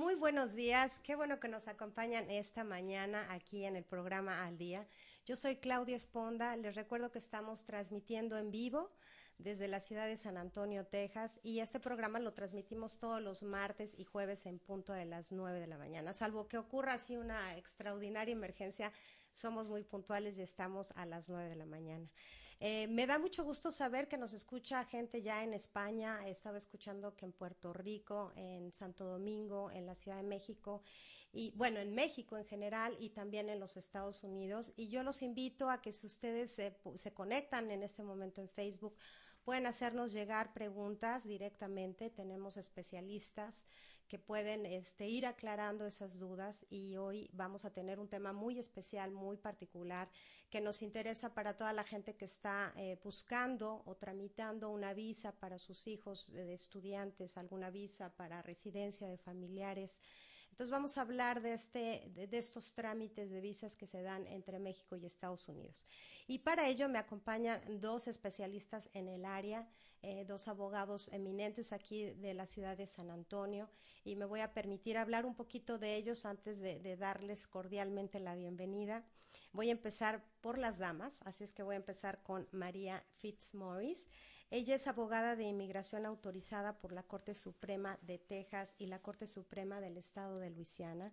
Muy buenos días, qué bueno que nos acompañan esta mañana aquí en el programa Al Día. Yo soy Claudia Esponda, les recuerdo que estamos transmitiendo en vivo desde la ciudad de San Antonio, Texas, y este programa lo transmitimos todos los martes y jueves en punto de las 9 de la mañana, salvo que ocurra así una extraordinaria emergencia, somos muy puntuales y estamos a las 9 de la mañana. Eh, me da mucho gusto saber que nos escucha gente ya en España, estaba escuchando que en Puerto Rico, en Santo Domingo, en la Ciudad de México, y bueno, en México en general y también en los Estados Unidos. Y yo los invito a que si ustedes se, se conectan en este momento en Facebook, pueden hacernos llegar preguntas directamente. Tenemos especialistas que pueden este, ir aclarando esas dudas y hoy vamos a tener un tema muy especial, muy particular, que nos interesa para toda la gente que está eh, buscando o tramitando una visa para sus hijos de estudiantes, alguna visa para residencia de familiares. Entonces vamos a hablar de, este, de, estos trámites de visas que se dan entre México y Estados Unidos. Y para ello me acompañan dos especialistas en el área, eh, dos abogados eminentes aquí de la ciudad de San Antonio, y me voy a permitir hablar un poquito de ellos antes de, de darles cordialmente la bienvenida. Voy a empezar por las damas, así es que voy a empezar con María Fitzmaurice. Ella es abogada de inmigración autorizada por la Corte Suprema de Texas y la Corte Suprema del Estado de Luisiana.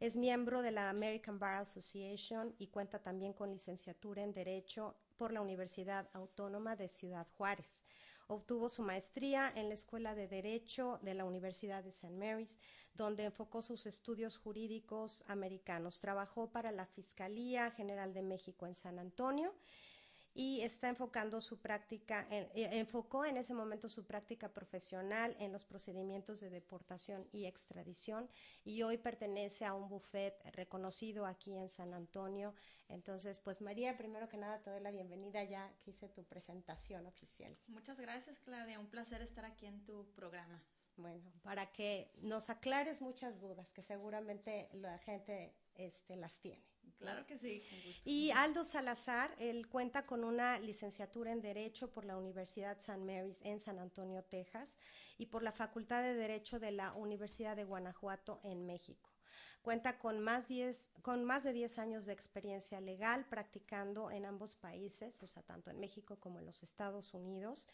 Es miembro de la American Bar Association y cuenta también con licenciatura en Derecho por la Universidad Autónoma de Ciudad Juárez. Obtuvo su maestría en la Escuela de Derecho de la Universidad de St. Mary's, donde enfocó sus estudios jurídicos americanos. Trabajó para la Fiscalía General de México en San Antonio y está enfocando su práctica, en, eh, enfocó en ese momento su práctica profesional en los procedimientos de deportación y extradición y hoy pertenece a un buffet reconocido aquí en San Antonio. Entonces, pues María, primero que nada te doy la bienvenida ya que hice tu presentación oficial. Muchas gracias, Claudia. Un placer estar aquí en tu programa. Bueno, para que nos aclares muchas dudas que seguramente la gente este, las tiene. Claro que sí. Y Aldo Salazar, él cuenta con una licenciatura en Derecho por la Universidad St. Mary's en San Antonio, Texas, y por la Facultad de Derecho de la Universidad de Guanajuato en México. Cuenta con más, con más de 10 años de experiencia legal practicando en ambos países, o sea, tanto en México como en los Estados Unidos.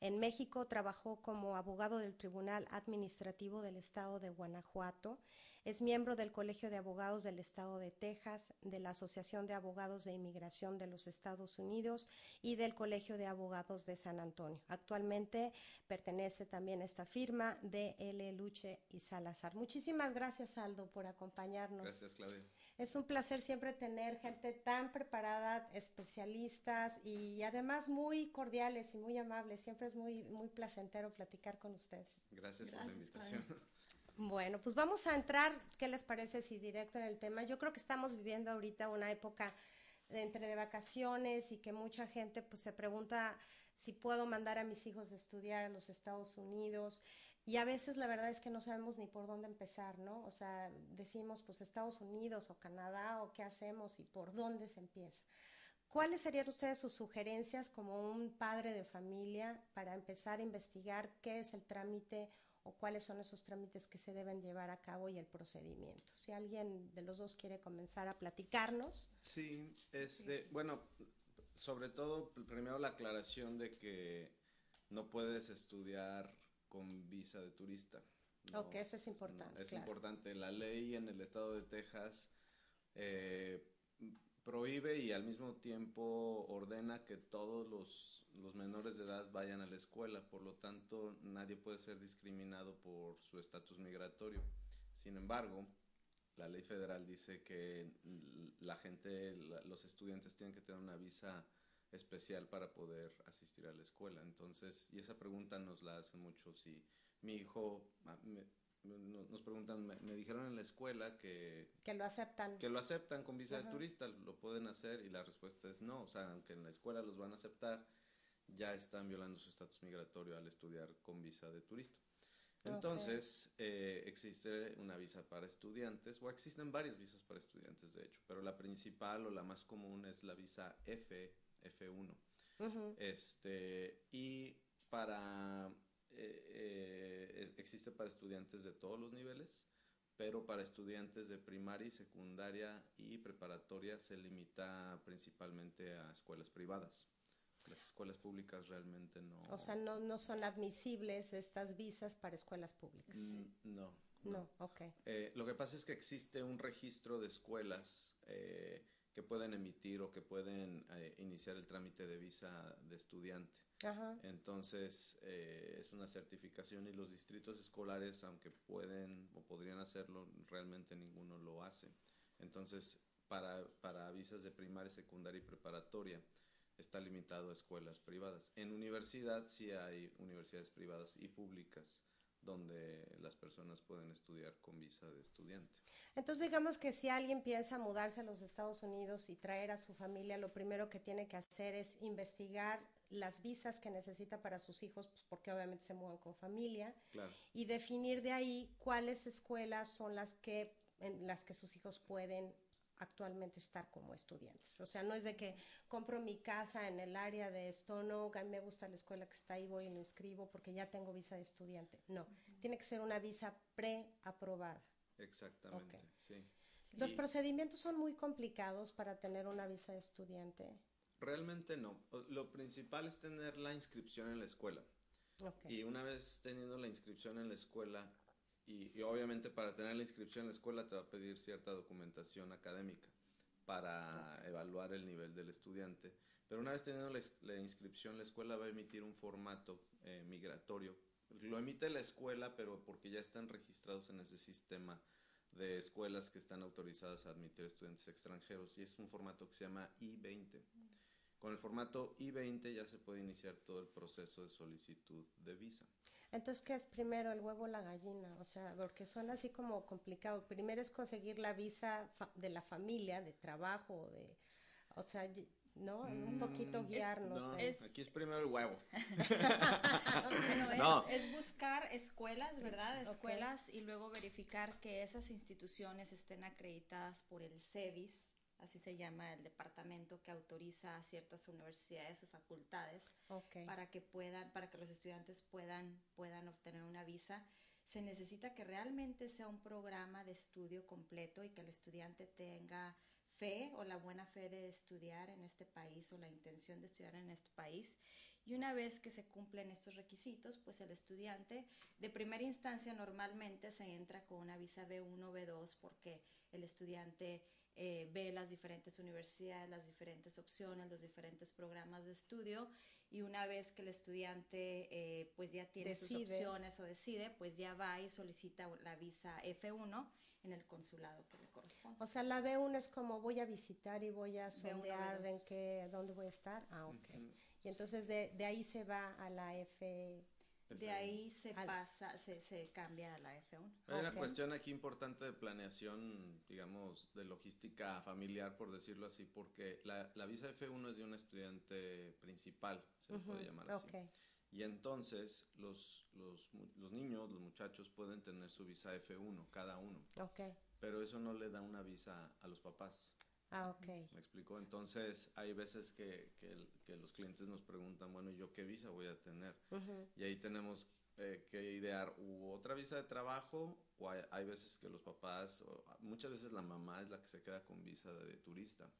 En México trabajó como abogado del Tribunal Administrativo del Estado de Guanajuato es miembro del Colegio de Abogados del Estado de Texas, de la Asociación de Abogados de Inmigración de los Estados Unidos y del Colegio de Abogados de San Antonio. Actualmente pertenece también a esta firma de L. Luche y Salazar. Muchísimas gracias, Aldo, por acompañarnos. Gracias, Claudia. Es un placer siempre tener gente tan preparada, especialistas y además muy cordiales y muy amables. Siempre es muy, muy placentero platicar con ustedes. Gracias, por la invitación. Bueno, pues vamos a entrar, ¿qué les parece si directo en el tema? Yo creo que estamos viviendo ahorita una época de entre de vacaciones y que mucha gente pues se pregunta si puedo mandar a mis hijos a estudiar a los Estados Unidos y a veces la verdad es que no sabemos ni por dónde empezar, ¿no? O sea, decimos pues Estados Unidos o Canadá o qué hacemos y por dónde se empieza. ¿Cuáles serían ustedes sus sugerencias como un padre de familia para empezar a investigar qué es el trámite o cuáles son esos trámites que se deben llevar a cabo y el procedimiento. Si alguien de los dos quiere comenzar a platicarnos. Sí, este, bueno, sobre todo primero la aclaración de que no puedes estudiar con visa de turista. ok, eso es importante. es importante. La ley en el estado de Texas eh, prohíbe y al mismo tiempo ordena que todos los los menores de edad vayan a la escuela, por lo tanto nadie puede ser discriminado por su estatus migratorio. Sin embargo, la ley federal dice que la gente, los estudiantes tienen que tener una visa especial para poder asistir a la escuela. Entonces, y esa pregunta nos la hacen mucho. Si mi hijo, nos preguntan, me, dijeron en la escuela que... Que lo aceptan. Que lo aceptan con visa de turista, lo pueden hacer y la respuesta es no. O sea, aunque en la escuela los van a aceptar, ya están violando su estatus migratorio al estudiar con visa de turista. Entonces, eh, existe una visa para estudiantes, o existen varias visas para estudiantes, de hecho, pero la principal o la más común es la visa F, F1. este, y para, eh, eh, existe para estudiantes de todos los niveles, pero para estudiantes de primaria y secundaria y preparatoria se limita principalmente a escuelas privadas. Las escuelas públicas realmente no. O sea, no, no son admisibles estas visas para escuelas públicas. Mm, no. No, ok. Eh, lo que pasa es que existe un registro de escuelas eh, que pueden emitir o que pueden eh, iniciar el trámite de visa de estudiante. Ajá. Entonces, eh, es una certificación y los distritos escolares, aunque pueden o podrían hacerlo, realmente ninguno lo hace. Entonces, para, para visas de primaria, secundaria y preparatoria, está limitado a escuelas privadas. En universidad sí hay universidades privadas y públicas donde las personas pueden estudiar con visa de estudiante. Entonces digamos que si alguien piensa mudarse a los Estados Unidos y traer a su familia, lo primero que tiene que hacer es investigar las visas que necesita para sus hijos, pues porque obviamente se mudan con familia, Claro. y definir de ahí cuáles escuelas son las que en las que sus hijos pueden actualmente estar como estudiantes. O sea, no es de que compro mi casa en el área de Stone Oak, a mí me gusta la escuela que está ahí, voy y me inscribo porque ya tengo visa de estudiante. No, tiene que ser una visa preaprobada. Exactamente, sí. Los Y procedimientos son muy complicados para tener una visa de estudiante. realmente no. Lo principal es tener la inscripción en la escuela. Y una vez teniendo la inscripción en la escuela, y, y obviamente para tener la inscripción en la escuela te va a pedir cierta documentación académica para evaluar el nivel del estudiante. Pero una vez teniendo la, la inscripción, la escuela va a emitir un formato eh, migratorio. Lo emite la escuela, pero porque ya están registrados en ese sistema de escuelas que están autorizadas a admitir estudiantes extranjeros y es un formato que se llama I-20. Con el formato I-20 ya se puede iniciar todo el proceso de solicitud de visa. Entonces, ¿qué es primero, el huevo o la gallina? O sea, porque suena así como complicado. Primero es conseguir la visa fa- de la familia, de trabajo, de, o sea, ¿no? Un Mm, poquito es- guiarnos. No, es- aquí es primero el huevo. No. es buscar escuelas, ¿verdad? Escuelas y luego verificar que esas instituciones estén acreditadas por el CEVIS, así se llama el departamento que autoriza a ciertas universidades o facultades para que puedan, para que los estudiantes puedan, puedan obtener una visa. Se necesita que realmente sea un programa de estudio completo y que el estudiante tenga fe o la buena fe de estudiar en este país o la intención de estudiar en este país. Y una vez que se cumplen estos requisitos, pues el estudiante de primera instancia normalmente se entra con una visa B1 o B2 porque el estudiante eh, ve las diferentes universidades, las diferentes opciones, los diferentes programas de estudio y una vez que el estudiante eh, pues ya tiene sus Decide. opciones o decide, pues ya va y solicita la visa F1 en el consulado que le corresponde. O sea, la B1 es como voy a visitar y voy a B1, sondear B2. en qué, dónde voy a estar. Ah, ok. Ujú. Y entonces de, de ahí se va a la De ahí se Al- pasa, se, se cambia a la F1. Hay una Ok. cuestión aquí importante de planeación, digamos, de logística familiar, por decirlo así, porque la, la visa F1 es de un estudiante principal, se le puede Ujú, llamar así. Ok. Y entonces los, los, los niños, los muchachos pueden tener su visa F1, cada uno, Ok. pero eso no le da una visa a los papás. Ah, ok. ¿Me explico? Entonces hay veces que, que, que los clientes nos preguntan, bueno, ¿y yo qué visa voy a tener? Ujú. Y ahí tenemos eh, que idear u otra visa de trabajo o hay, hay veces que los papás, o muchas veces la mamá es la que se queda con visa de, turista.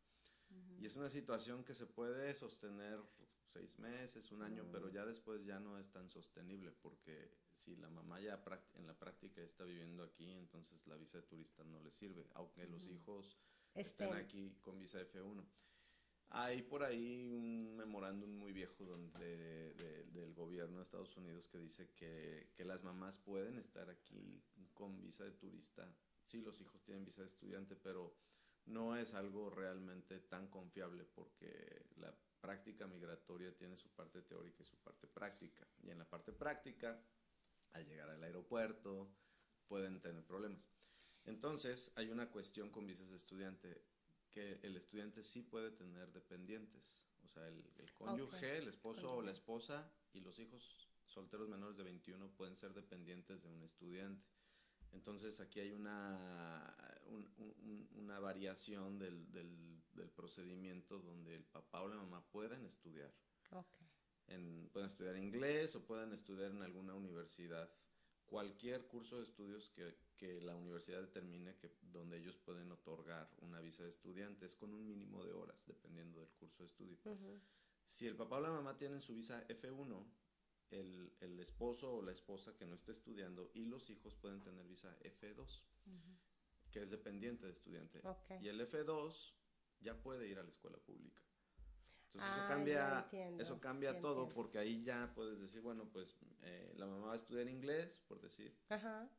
Y es una situación que se puede sostener seis meses, un año, pero ya después ya no es tan sostenible porque si la mamá ya en la práctica está viviendo aquí, entonces la visa de turista no le sirve, aunque los hijos estén Estén. aquí con visa F1. Hay por ahí un memorándum muy viejo donde, de- del gobierno de Estados Unidos que dice que, que las mamás pueden estar aquí con visa de turista. Sí, los hijos tienen visa de estudiante, pero no es algo realmente tan confiable porque la práctica migratoria tiene su parte teórica y su parte práctica. Y en la parte práctica, al llegar al aeropuerto, pueden tener problemas. Entonces, hay una cuestión con visas de estudiante, que el estudiante sí puede tener dependientes. O sea, el, el cónyuge, el esposo o la esposa y los hijos solteros menores de 21 pueden ser dependientes de un estudiante. Entonces, aquí hay una, un- un- una variación del, del- del procedimiento donde el papá o la mamá pueden estudiar en- pueden estudiar inglés o pueden estudiar en alguna universidad cualquier curso de estudios que, que, la universidad determine que donde ellos pueden otorgar una visa de estudiantes con un mínimo de horas, dependiendo del curso de estudio. Si el papá o la mamá tienen su visa F1, el, el, esposo o la esposa que no esté estudiando y los hijos pueden tener visa F2, que es dependiente de estudiante. Y el F2 ya puede ir a la escuela pública. Entonces eso ah, cambia, eso cambia todo porque ahí ya puedes decir, bueno, pues eh, la mamá va a estudiar inglés, por decir,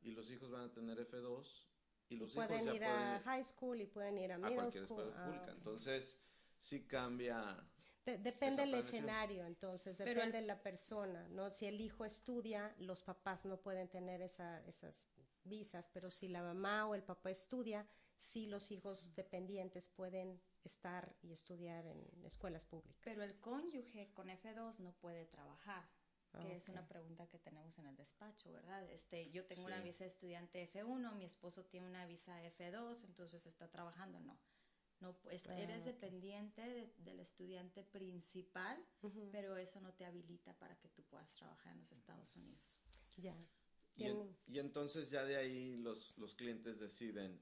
y los hijos van a tener F2 y los pueden hijos ir a high school y pueden ir a middle cualquier school. escuela pública. Ah, Entonces sí cambia. depende del escenario, entonces, depende de la persona, ¿no? Si el hijo estudia, los papás no pueden tener esa, esas visas, pero si la mamá o el papá estudia, sí los hijos dependientes pueden estar y estudiar en escuelas públicas. Pero el cónyuge con F2 no puede trabajar, que es una pregunta que tenemos en el despacho, ¿verdad? Este, yo tengo una visa de estudiante F1, mi esposo tiene una visa F2, entonces está trabajando, no. No, pues, ah, eres dependiente del estudiante principal, pero eso no te habilita para que tú puedas trabajar en los Estados Unidos. Ya. Y, y, entonces ya de ahí los, los clientes deciden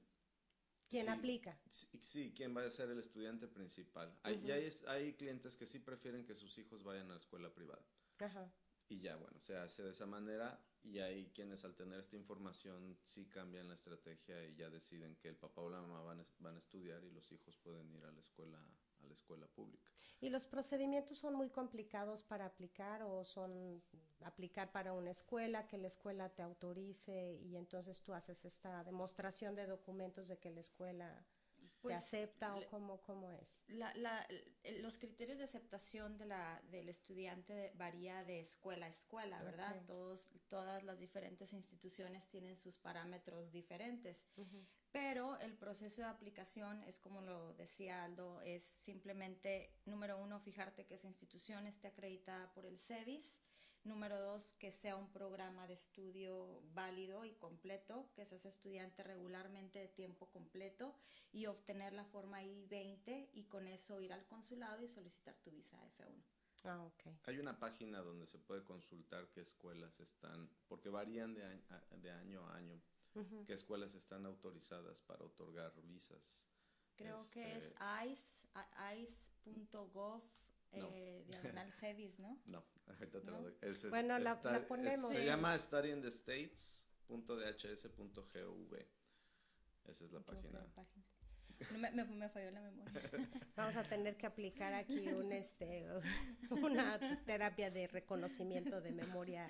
¿Quién aplica? Sí, quién va a ser el estudiante principal. Hay, hay, hay, clientes que sí prefieren que sus hijos vayan a la escuela privada. Ajá. Y ya, bueno, se hace de esa manera y hay quienes al tener esta información sí cambian la estrategia y ya deciden que el papá o la mamá van, van a estudiar y los hijos pueden ir a la escuela a la escuela pública. ¿Y los procedimientos son muy complicados para aplicar o son aplicar para una escuela, que la escuela te autorice y entonces tú haces esta demostración de documentos de que la escuela te pues, acepta o cómo, cómo es? La, la, los criterios de aceptación de la, del estudiante varía de escuela a escuela, ¿verdad? Todos, todas las diferentes instituciones tienen sus parámetros diferentes. Pero el proceso de aplicación es como lo decía Aldo, es simplemente, número uno, fijarte que esa institución esté acreditada por el CEBIS. Número dos, que sea un programa de estudio válido y completo, que seas estudiante regularmente de tiempo completo y obtener la forma I-20 y con eso ir al consulado y solicitar tu visa F1. Ah, okay. Hay una página donde se puede consultar qué escuelas están, porque varían de de año a año qué escuelas están autorizadas para otorgar visas. Creo que es este, ice.gov eh, diagonal CEVIS, ¿no? No, ahorita te lo doy. bueno, la, ponemos. se llama studyinthestates.dhs.gov. Esa es la página. me, me, falló la memoria. Vamos a tener que aplicar aquí un este una terapia de reconocimiento de memoria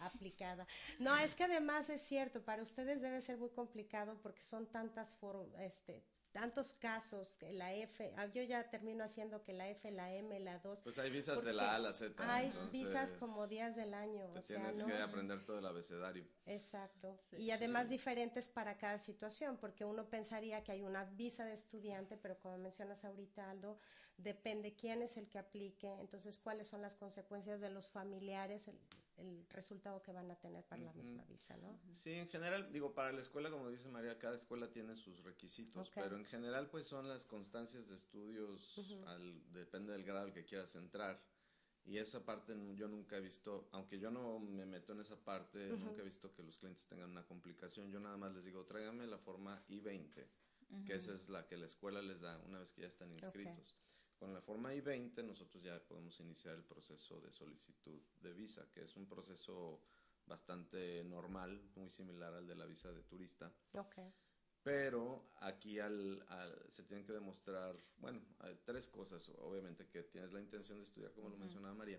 aplicada. No, es que además es cierto, para ustedes debe ser muy complicado porque son tantas este tantos casos, que la F, ah, yo ya termino haciendo que la F, la M, la 2. Pues hay visas de la A a la Z. Hay visas como días del año. Te tienes que aprender todo el abecedario. Exacto. y además diferentes para cada situación, porque uno pensaría que hay una visa de estudiante, pero como mencionas ahorita, Aldo, depende quién es el que aplique, entonces cuáles son las consecuencias de los familiares, el, resultado que van a tener para la misma visa, ¿no? Sí, en general, digo, para la escuela, como dice María, cada escuela tiene sus requisitos, pero en general pues son las constancias de estudios, al, depende del grado al que quieras entrar. Y esa parte yo nunca he visto, aunque yo no me meto en esa parte, nunca he visto que los clientes tengan una complicación. Yo nada más les digo, tráigame la forma I-20, que esa es la que la escuela les da una vez que ya están inscritos. Con la forma I-20 nosotros ya podemos iniciar el proceso de solicitud de visa, que es un proceso bastante normal, muy similar al de la visa de turista. Okay. Pero aquí al, se tienen que demostrar, bueno, tres cosas. Obviamente que tienes la intención de estudiar, como lo mencionaba María,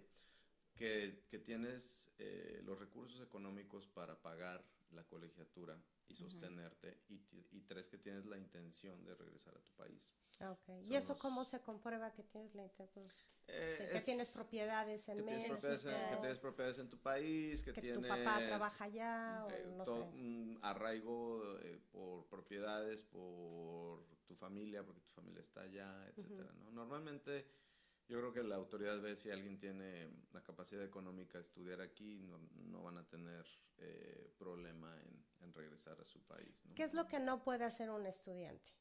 que, que tienes eh, los recursos económicos para pagar la colegiatura y sostenerte, y, y, tres, que tienes la intención de regresar a tu país. Ah, okay. ¿Y eso cómo se comprueba que tienes la intención? Eh, que, tienes propiedades en México. que tienes propiedades en tu país, que, tienes... tu papá trabaja allá, o eh, no todo, Un arraigo eh, por propiedades, por tu familia, porque tu familia está allá, etcétera, ¿no? Normalmente yo creo que la autoridad ve si alguien tiene la capacidad económica de estudiar aquí, no, no van a tener eh, problema en, en, regresar a su país. ¿Qué es lo que no puede hacer un estudiante?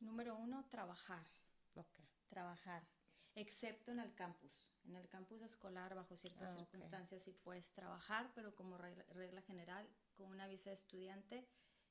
Número uno, trabajar. Okay. Trabajar. excepto en el campus. En el campus escolar, bajo ciertas Ah, circunstancias, sí puedes trabajar, pero como regla, regla general, con una visa de estudiante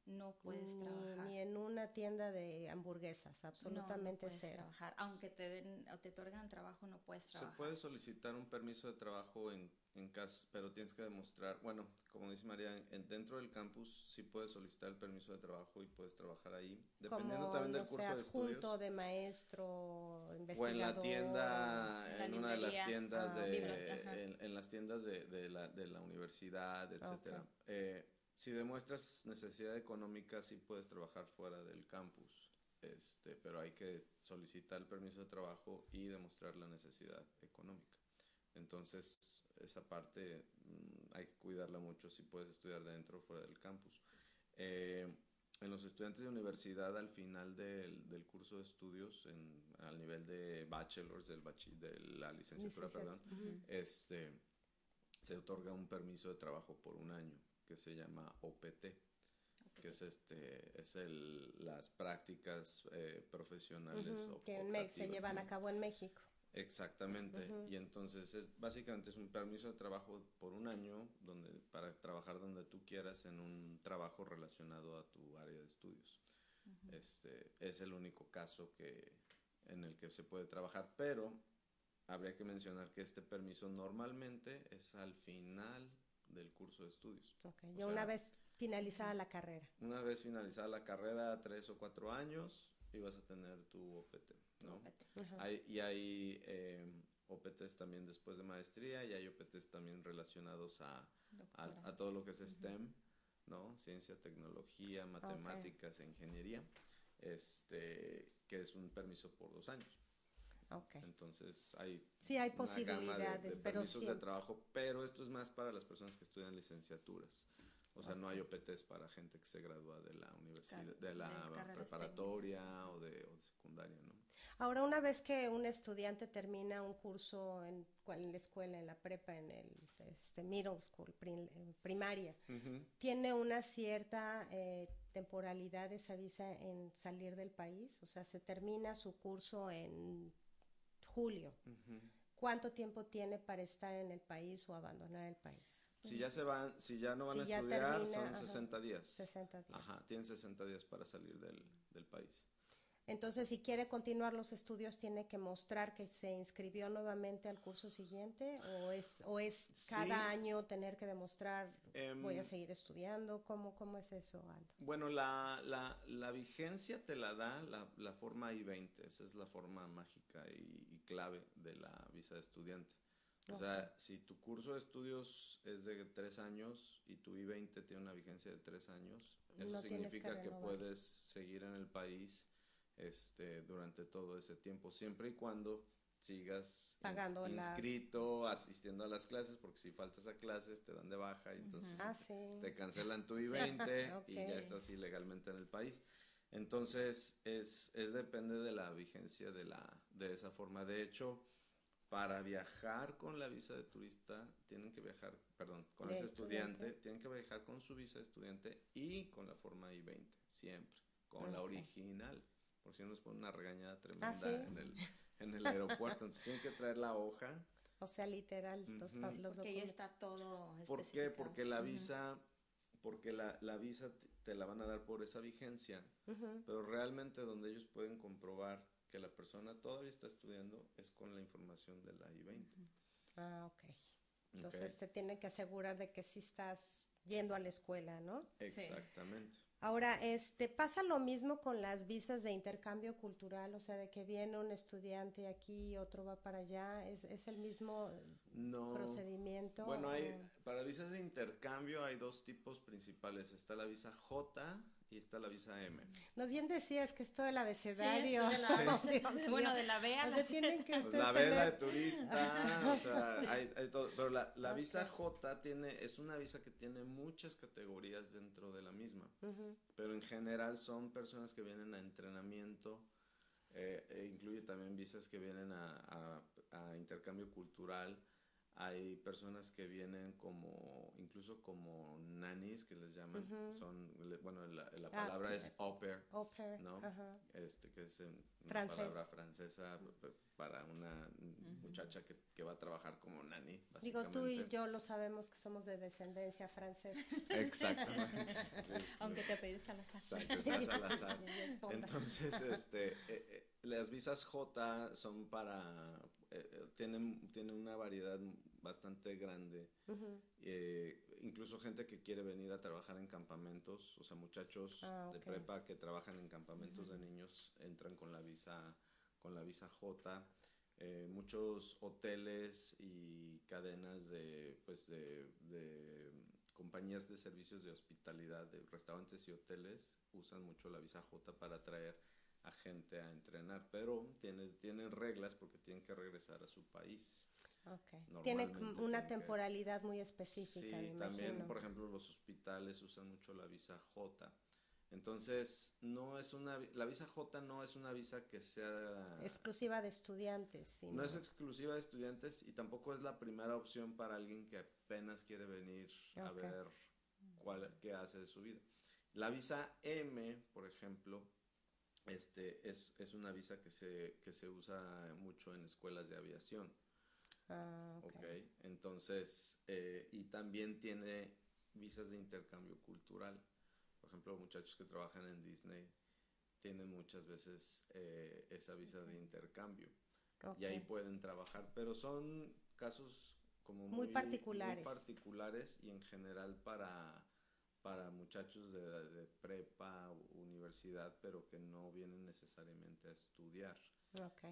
no puedes ni, trabajar. ni en una tienda de hamburguesas, No, no absolutamente puedes cero. trabajar. Aunque te den o te otorgan trabajo, no puedes Se trabajar. puede solicitar un permiso de trabajo en, en caso, pero tienes que demostrar, bueno, como dice María, en, dentro del campus sí puedes solicitar el permiso de trabajo y puedes trabajar ahí, dependiendo Como, también del no curso de adjunto estudios. de maestro, O en investigador. la tienda, en la en una de las tiendas Ah, de, libro, en, en las tiendas de, de la, de la universidad, etcétera. Eh, si demuestras necesidad económica, sí puedes trabajar fuera del campus, este, pero hay que solicitar el permiso de trabajo y demostrar la necesidad económica. Entonces, esa parte mm, hay que cuidarla mucho si puedes estudiar dentro o fuera del campus. Eh, en los estudiantes de universidad, al final del, del curso de estudios, en, al nivel de bachelors, del bachi- de la licenciatura, perdón, este, se otorga un permiso de trabajo por un año que se llama OPT, que es este es el, las prácticas eh, profesionales Ujú, o- que en se llevan ¿no? a cabo en México. Exactamente. Ujú. Y entonces es básicamente es un permiso de trabajo por un año donde para trabajar donde tú quieras en un trabajo relacionado a tu área de estudios. Ujú. Este es el único caso que en el que se puede trabajar, pero habría que mencionar que este permiso normalmente es al final del curso de estudios. Ok, Ya una vez finalizada la carrera. Una vez finalizada la carrera, tres o cuatro años, y vas a tener tu OPT, ¿no? Vete. Ajá. Hay, y hay eh, OPTs también después de maestría y hay OPTs también relacionados a, a, a todo lo que es STEM, ¿no? Ciencia, tecnología, matemáticas e ingeniería, este, que es un permiso por dos años. Ok. Entonces hay Sí, hay una gama de- posibilidades, de, pero permisos de trabajo, pero esto es más para las personas que estudian licenciaturas. O sea, no hay OPTs para gente que se gradúa de la universidad, de la preparatoria o de, o de secundaria, ¿no? Ahora, una vez que un estudiante termina un curso en, en la escuela, en la prepa, en el este, middle school, prim- primaria, ¿tiene una cierta eh, temporalidad esa visa en salir del país? O sea, se termina su curso en julio. ¿Cuánto tiempo tiene para estar en el país o abandonar el país? Si ya se van, si ya no van Si a estudiar, termina, son ajá. 60 días. 60 días. Ajá, tienen 60 días para salir del, del país. Entonces, si quiere continuar los estudios, tiene que mostrar que se inscribió nuevamente al curso siguiente o es, o es cada Sí. año tener que demostrar voy a Em, seguir estudiando. ¿Cómo, cómo es eso, Aldo? Bueno, la, la, la vigencia te la da la, la forma I-20, esa es la forma mágica y, y clave de la visa de estudiante. O sea, si tu curso de estudios es de tres años y tu I-20 tiene una vigencia de tres años, eso No tienes que significa que, puedes seguir en el país este, durante todo ese tiempo, siempre y cuando sigas ins- Pagando la- inscrito, asistiendo a las clases, porque si faltas a clases te dan de baja y entonces Ah, sí. te cancelan tu I-20 Ok. y ya estás ilegalmente en el país. Entonces, es, es depende de la vigencia de, la, de esa forma. De hecho, para viajar con la visa de turista, tienen que viajar, perdón, con ese estudiante, estudiante. tienen que viajar con su visa de estudiante y con la forma I-20, siempre, con la original. Por si no nos ponen una regañada tremenda Ah, ¿sí? en, el, en el aeropuerto. Entonces, tienen que traer la hoja O sea, literal, los, Ujú. pas- los Porque ya está todo ¿Por qué? Porque la visa, porque la, la visa te- te la van a dar por esa vigencia, Ujú. pero realmente donde ellos pueden comprobar que la persona todavía está estudiando es con la información de la I-20. Ah, ok. ¿ok? Entonces te tienen que asegurar de que sí estás yendo a la escuela, ¿no? Exactamente. Ahora, este, pasa lo mismo con las visas de intercambio cultural, o sea, de que viene un estudiante aquí y otro va para allá, ¿es, es el mismo No. procedimiento? Bueno, hay, para visas de intercambio hay dos tipos principales. Está la visa J y está la visa M. No bien decías que abecedario. Sí, de la- Oh, Dios bueno, de la B a O la sea, tienen que Pues ustedes la vela de turista, o sea, hay, hay todo. Pero la, la visa. J tiene, es una visa que tiene muchas categorías dentro de la misma. Pero en general son personas que vienen a entrenamiento, eh, e incluye también visas que vienen a, a- a intercambio cultural, hay personas que vienen como, incluso como nannies que les llaman, son, bueno, la, ah, palabra es au pair, ¿no? Este, que es una palabra francesa para una muchacha que, que, va a trabajar como nanny, Digo, tú y yo lo sabemos que somos de descendencia francesa. Exactamente. Aunque te pedís Salazar. Salazar. Entonces, este, eh, eh, las visas J son para, eh, tienen, tienen una variedad bastante grande. Eh, incluso gente que quiere venir a trabajar en campamentos, o sea, muchachos ah, de prepa que trabajan en campamentos de niños entran con la visa, con la visa J. Eh, muchos hoteles y cadenas de, pues de, de compañías de servicios de hospitalidad, de restaurantes y hoteles usan mucho la visa J para traer a gente a entrenar, pero tiene, tienen reglas porque tienen que regresar a su país. Okay. Tiene una temporalidad muy específica. Sí, también, por ejemplo, los hospitales usan mucho la visa J. Entonces, no es una, la visa J no es una visa que sea exclusiva de estudiantes. No es exclusiva de estudiantes y tampoco es la primera opción para alguien que apenas quiere venir a ver cuál, qué hace de su vida. La visa M, por ejemplo, este, es, es una visa que se, que se usa mucho en escuelas de aviación. Ah, okay. Entonces, eh, y también tiene visas de intercambio cultural. Por ejemplo, muchachos que trabajan en Disney tienen muchas veces eh, esa visa de intercambio. Y ahí pueden trabajar, pero son casos como muy, particulares. Muy particulares y en general para, para muchachos de, de prepa, universidad, pero que no vienen necesariamente a estudiar.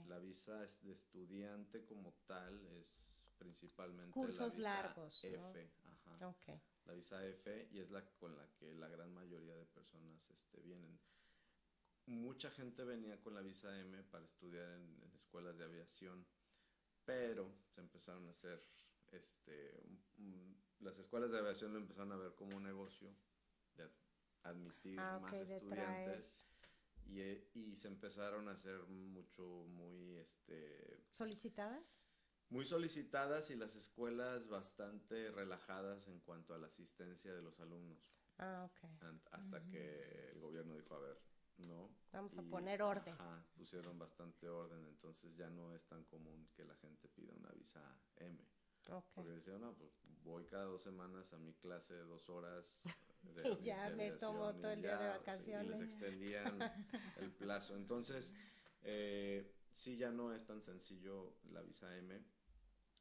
La visa es de estudiante como tal es principalmente cursos la visa largos F, La visa F y es la con la que la gran mayoría de personas este, vienen. Mucha gente venía con la visa M para estudiar en, escuelas de aviación, pero se empezaron a hacer, este, las escuelas de aviación lo empezaron a ver como un negocio de admitir ah, más estudiantes y, y, se empezaron a hacer mucho, muy, este... ¿Solicitadas? Muy solicitadas y las escuelas bastante relajadas en cuanto a la asistencia de los alumnos. Ah, ok. hasta que el gobierno dijo, a ver, no. Vamos a poner orden. Ajá, pusieron bastante orden, entonces ya no es tan común que la gente pida una visa M. Okay. Porque decían, no, pues voy cada dos semanas a mi clase dos horas y ya me tomo todo el día de vacaciones. y les extendían el plazo. Entonces, eh, sí, ya no es tan sencillo la visa M.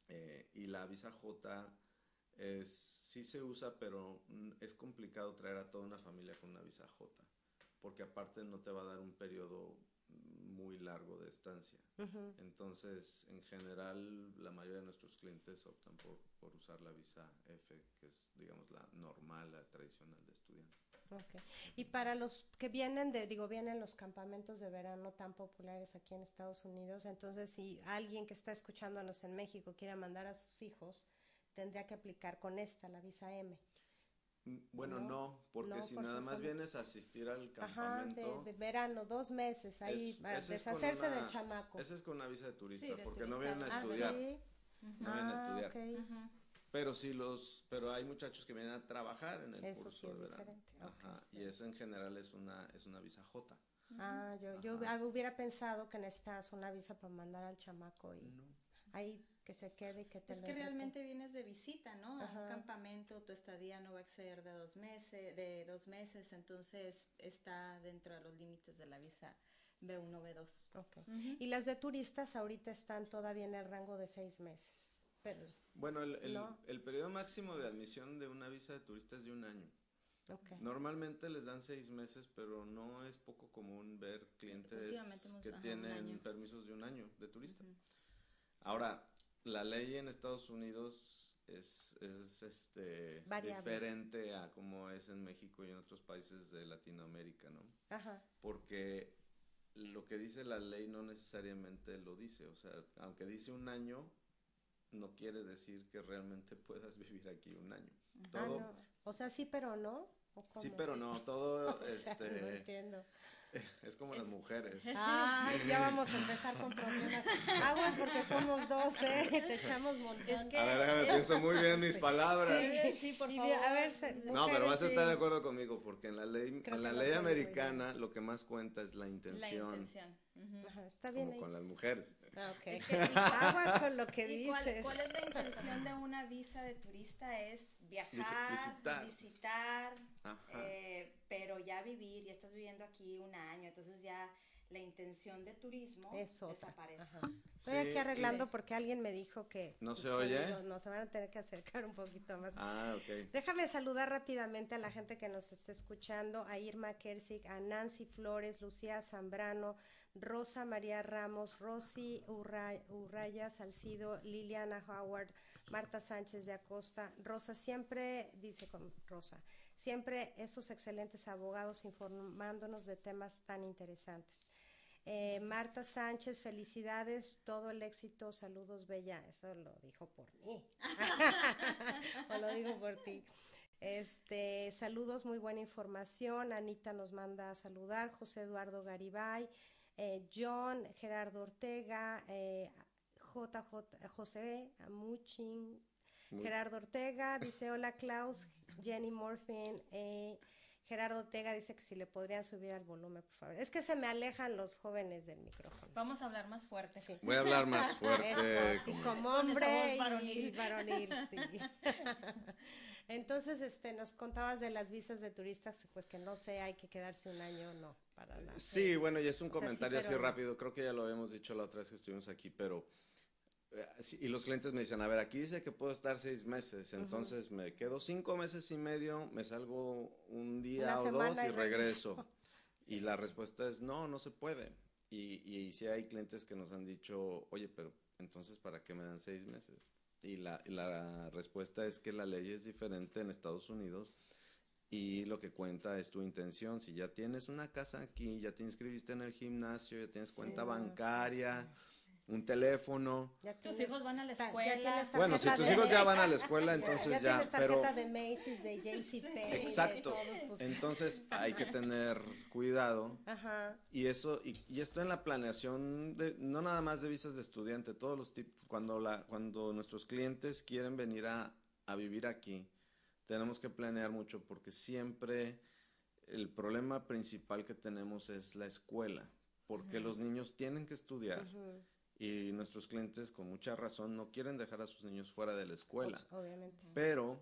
Eh, y la visa J es, sí se usa, pero es complicado traer a toda una familia con una visa J. Porque aparte no te va a dar un periodo muy largo de estancia. Entonces, en general, la mayoría de nuestros clientes optan por, por, usar la visa F, que es, digamos, la normal, la tradicional de estudiante. Okay. Y para los que vienen de, digo, vienen los campamentos de verano tan populares aquí en Estados Unidos, entonces si alguien que está escuchándonos en México quiere mandar a sus hijos, tendría que aplicar con esta, la visa M. Bueno, no, porque si nada más vienes a asistir al campamento. de, verano, dos meses, ahí, deshacerse del chamaco. Ese es con una visa de turista, porque no vienen a estudiar. No vienen a ah, estudiar. Pero sí los, pero hay muchachos que vienen a trabajar en el curso de verano. Ajá, y esa en general es una, es una visa J. Ah, yo, yo hubiera pensado que necesitas una visa para mandar al chamaco y ahí que se quede y que te Es que realmente vienes de visita, ¿no? A un campamento, tu estadía no va a exceder de dos meses, de dos meses, entonces está dentro de los límites de la visa B1, B2. Okay. Y las de turistas ahorita están todavía en el rango de seis meses. Pero, bueno, el, el, el periodo máximo de admisión de una visa de turista es de un año. Okay. Normalmente les dan seis meses, pero no es poco común ver clientes que tienen permisos de un año de turista. Ahora, la ley en Estados Unidos es, es este, diferente a como es en México y en otros países de Latinoamérica, ¿no? Ajá. Porque lo que dice la ley no necesariamente lo dice, o sea, aunque dice un año, no quiere decir que realmente puedas vivir aquí un año. Ah, Todo, O sea, sí, pero no. Sí, pero no, todo, este, no entiendo. Es como las mujeres. Ay, ya vamos a empezar con problemas. Aguas porque somos dos, ¿eh? Te echamos montón. a ver, déjame, pienso muy bien mis palabras. Sí, por Y favor. de- a ver, se- No, pero vas a estar de sí. acuerdo conmigo porque en la ley, Creo en que la ley americana lo que más cuenta es la La intención, intención. Ujú. Ajá, está bien como ahí. con las mujeres. Ah, ok. Es que- Aguas con lo que ¿Y cuál, dices. cuál es la intención de una visa de turista? Es viajar, visitar. visitar, eh, pero ya vivir, ya estás viviendo aquí un año, entonces ya la intención de turismo Es otra. desaparece. Ajá. Estoy Sí, aquí arreglando porque alguien me dijo que... ¿No se oye? No, se van a tener que acercar un poquito más. Ah, ok. Déjame saludar rápidamente a la gente que nos está escuchando, a Irma Kersig, a Nancy Flores, Lucía Zambrano, Rosa María Ramos, Rosy Urra- Urraya Salcido, Liliana Howard, Marta Sánchez de Acosta. Rosa siempre, dice con Rosa, siempre esos excelentes abogados informándonos de temas tan interesantes. Eh, Marta Sánchez, felicidades, todo el éxito, saludos, Bella. Eso lo dijo por mí. o lo digo por ti. Este, saludos, muy buena información. Anita nos manda a saludar. José Eduardo Garibay, eh, John, Gerardo Ortega, eh, JJ, José Amuchin, Muy- Gerardo Ortega dice hola Klaus, Jenny Morfin, eh, Gerardo Ortega dice que si le podrían subir al volumen, por favor. Es que se me alejan los jóvenes del micrófono. Vamos a hablar más fuerte. Sí. Voy a hablar más fuerte. Eso, sí, como- hombre y varonil. varonil, sí. Entonces, este, nos contabas de las visas de turistas, pues que no sé, hay que quedarse un año, no, para nada. Sí, bueno, y es un O sea, sí, comentario así rápido, creo que ya lo habíamos dicho la otra vez que estuvimos aquí, pero... eh, y los clientes me dicen, a ver, aquí dice que puedo estar seis meses, entonces me quedo cinco meses y medio, me salgo un día Una o dos y y regreso. regreso. Y la respuesta es, no, no se puede. Y, y, sí hay clientes que nos han dicho, oye, pero entonces, ¿para qué me dan seis meses? Y la, y la respuesta es que la ley es diferente en Estados Unidos y lo que cuenta es tu intención. Si ya tienes una casa aquí, ya te inscribiste en el gimnasio, ya tienes cuenta Sí, bancaria, un teléfono. Ya Tus hijos van a la ta- ya escuela. Bueno, si tus hijos ya van a la escuela, entonces ya, ya, tienes pero tarjeta de Macy's, de JCPenney, de Exacto. todo, pues, entonces hay que tener cuidado Ajá, Y eso, y, y esto en la planeación, de, no nada más de visas de estudiante, todos los tipos, cuando, la, cuando nuestros clientes quieren venir a, a vivir aquí, tenemos que planear mucho porque siempre el problema principal que tenemos es la escuela, porque los niños tienen que estudiar y nuestros clientes con mucha razón no quieren dejar a sus niños fuera de la escuela, pues, obviamente. pero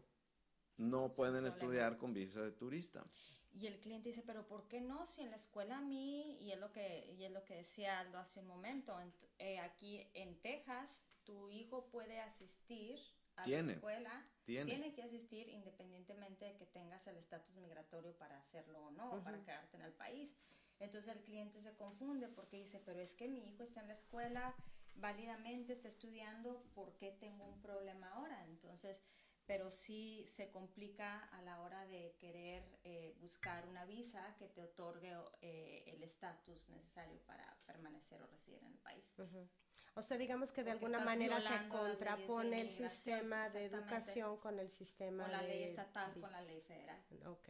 no pueden estudiar con visa de turista. Y el cliente dice, pero ¿por qué no? Si en la escuela a mí, y es lo que, y es lo que decía Aldo hace un momento, ent- eh, aquí en Texas, tu hijo puede asistir a Tiene. la escuela, Tiene. que asistir independientemente de que tengas el estatus migratorio para hacerlo o no, para quedarte en el país. Entonces el cliente se confunde porque dice, pero es que mi hijo está en la escuela, válidamente está estudiando, ¿por qué tengo un problema ahora? Entonces, pero sí se complica a la hora de querer eh, buscar una visa que te otorgue eh, el estatus necesario para permanecer o residir en el país. Ujú. O sea, digamos que de Porque alguna manera se de contrapone el sistema de educación con el sistema Con la de ley estatal, con la ley federal. Ok.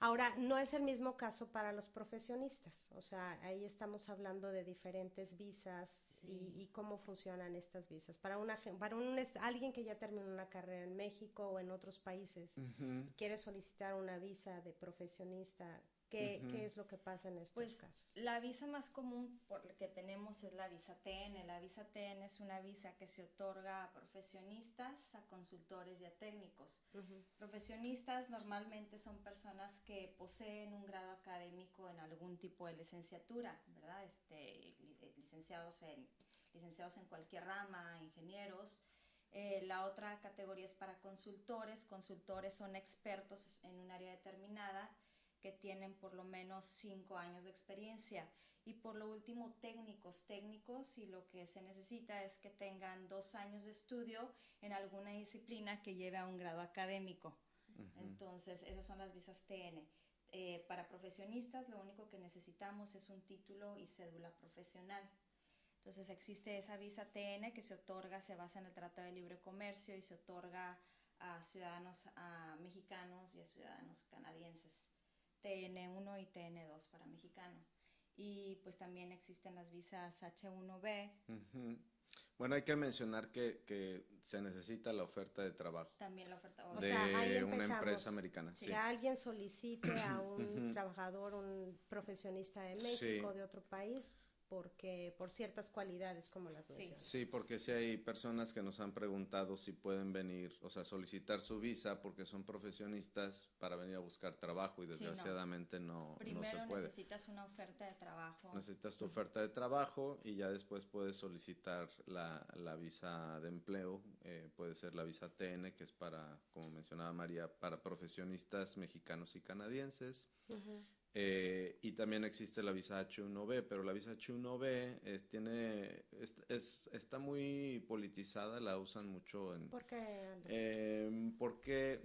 Ahora, no es el mismo caso para los profesionistas. O sea, ahí estamos hablando de diferentes visas y, y cómo funcionan estas visas. Para, una, para un, alguien que ya terminó una carrera en México o en otros países, Ujú. quiere solicitar una visa de profesionista, ¿qué, Ujú. qué es lo que pasa en estos Pues casos? la visa más común por la que tenemos es la visa TN. La visa TN es una visa que se otorga a profesionistas, a consultores y a técnicos. Ujú. Profesionistas normalmente son personas que poseen un grado académico en algún tipo de licenciatura, ¿verdad? Este, eh, licenciados, en, licenciados en cualquier rama, ingenieros. Eh, la otra categoría es para consultores. Consultores son expertos en un área determinada que tienen por lo menos cinco años de experiencia. Y por lo último, técnicos. Técnicos y lo que se necesita es que tengan dos años de estudio en alguna disciplina que lleve a un grado académico. Entonces, esas son las visas TN. Eh, para profesionistas, lo único que necesitamos es un título y cédula profesional. Entonces, existe esa visa TN que se otorga, se basa en el Tratado de Libre Comercio y se otorga a ciudadanos a mexicanos y a ciudadanos canadienses. TN1 y TN2 para mexicano. Y pues también existen las visas H1B. Bueno, hay que mencionar que, que, se necesita la oferta de trabajo. También la oferta de o una empresa americana. Si alguien solicite a un trabajador, un profesionista de México, de otro país, porque por ciertas cualidades como las mencionas. Sí, porque si hay personas que nos han preguntado si pueden venir, o sea, solicitar su visa porque son profesionistas para venir a buscar trabajo y desgraciadamente no. no, se puede. necesitas una oferta de trabajo. Necesitas tu oferta de trabajo y ya después puedes solicitar la, la visa de empleo, eh, puede ser la visa TN, que es para, como mencionaba María, para profesionistas mexicanos y canadienses. Eh, y también existe la visa H1B, pero la visa H1B eh, tiene, es, está muy politizada, la usan mucho en... ¿Por qué? Eh, porque,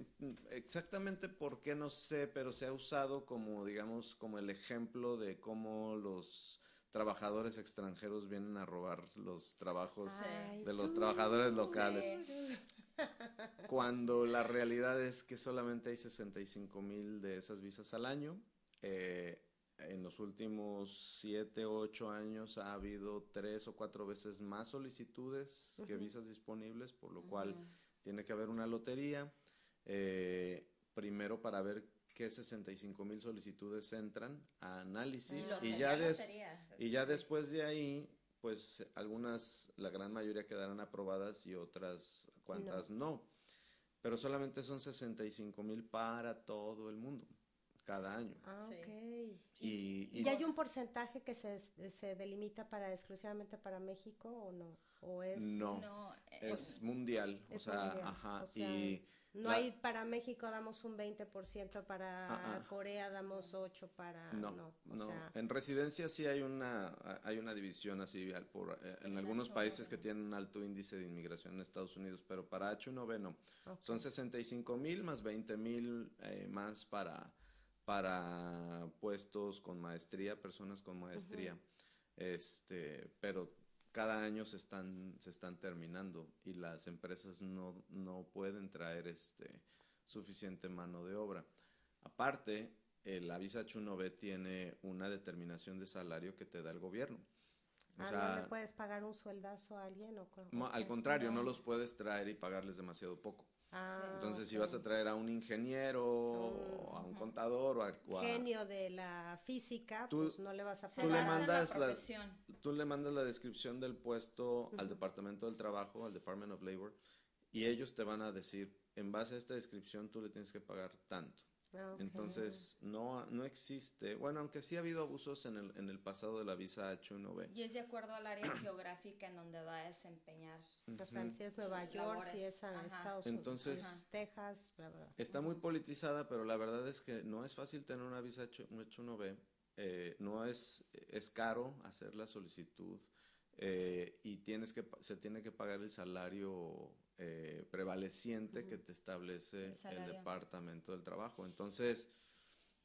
exactamente por qué no sé, pero se ha usado como, digamos, como el ejemplo de cómo los trabajadores extranjeros vienen a robar los trabajos de los trabajadores locales. Cuando la realidad es que solamente hay 65 mil de esas visas al año eh, en los últimos siete o ocho años ha habido tres o cuatro veces más solicitudes que visas disponibles, por lo cual tiene que haber una lotería. Eh, primero para ver qué 65 mil solicitudes entran a análisis y, ya y ya después de ahí, pues algunas, la gran mayoría quedarán aprobadas y otras cuantas no. Pero solamente son 65 mil para todo el mundo cada año. Ah, ok. Y, y, hay un porcentaje que se, se delimita para exclusivamente para México o no? ¿O es, no, es mundial. o sea, ajá. y no hay para México damos un 20%, para ah, ah. Corea damos 8 para no, no, no. en residencia sí hay una hay una división así por eh, en algunos países que tienen un alto índice de inmigración en Estados Unidos, pero para H1B no. Son 65 mil más 20 mil eh, más para para puestos con maestría, personas con maestría. Este, pero cada año se están, se están terminando y las empresas no, no pueden traer este, suficiente mano de obra. Aparte, la visa H1B tiene una determinación de salario que te da el gobierno. O ah, ¿No le puedes pagar un sueldazo a alguien? O, al contrario, no los puedes traer y pagarles demasiado poco. Ah, Entonces, si vas a traer a un ingeniero, o a un contador o a, genio de la física, pues no le vas a pagar. Tú le mandas la, tú le mandas la descripción del puesto al Departamento del Trabajo, al Department of Labor, y ellos te van a decir, en base a esta descripción, tú le tienes que pagar tanto. Ah, Entonces, no, no existe, bueno, aunque sí ha habido abusos en el, en el pasado de la visa H1B. Y es de acuerdo al área geográfica en donde va a desempeñar. O sea, si es Nueva York, si es Estados Unidos, Texas, bla, bla. Está muy politizada, pero la verdad es que no es fácil tener una visa H1B. Eh, no es, es caro hacer la solicitud eh, y tienes que, se tiene que pagar el salario eh, prevaleciente que te establece el, Departamento del Trabajo. Entonces,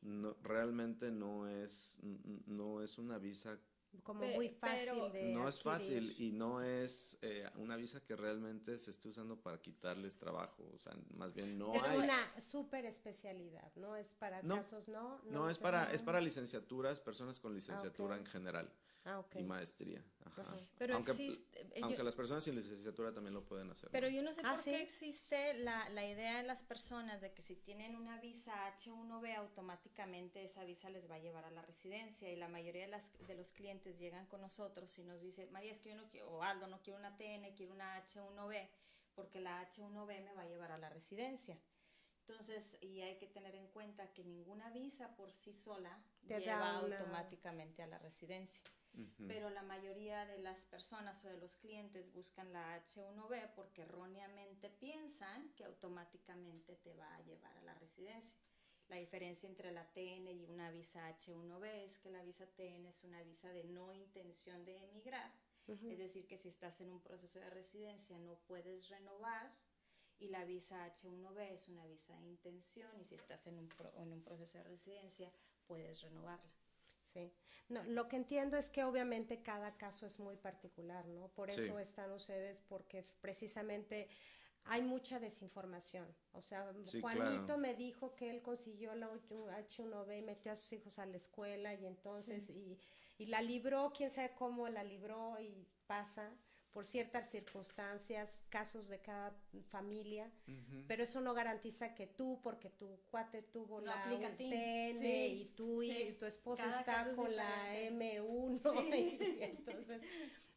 no, realmente no es, no es una visa como muy fácil de no es fácil y no es eh, una visa que realmente se esté usando para quitarles trabajo. O sea más bien no es una super especialidad no es para casos no no, es para es para licenciaturas personas con licenciatura en general ah, y maestría. Pero aunque, existe, eh, las personas sin licenciatura también lo pueden hacer. Pero yo no sé ah, por qué existe la, la idea en las personas de que si tienen una visa H1B automáticamente esa visa les va a llevar a la residencia y la mayoría de, las, de los clientes llegan con nosotros y nos dice, María, es que yo no quiero, o Aldo, no quiero una TN, quiero una H1B porque la H1B me va a llevar a la residencia. Entonces, y hay que tener en cuenta que ninguna visa por sí sola lleva automáticamente a la residencia pero la mayoría de las personas o de los clientes buscan la H1B porque erróneamente piensan que automáticamente te va a llevar a la residencia. La diferencia entre la TN y una visa H1B es que la visa TN es una visa de no intención de emigrar, es decir, que si estás en un proceso de residencia no puedes renovar y la visa H1B es una visa de intención y si estás en un, en un proceso de residencia puedes renovarla. Sí. No, lo que entiendo es que obviamente cada caso es muy particular, ¿no? Por eso están ustedes, porque precisamente hay mucha desinformación. O sea, Juanito me dijo que él consiguió la H1B y metió a sus hijos a la escuela y entonces, y, y la libró, quién sabe cómo la libró y pasa por ciertas circunstancias, casos de cada familia, pero eso no garantiza que tú, porque tu cuate tuvo la UTN y tú y tu esposo está con la M1, y, entonces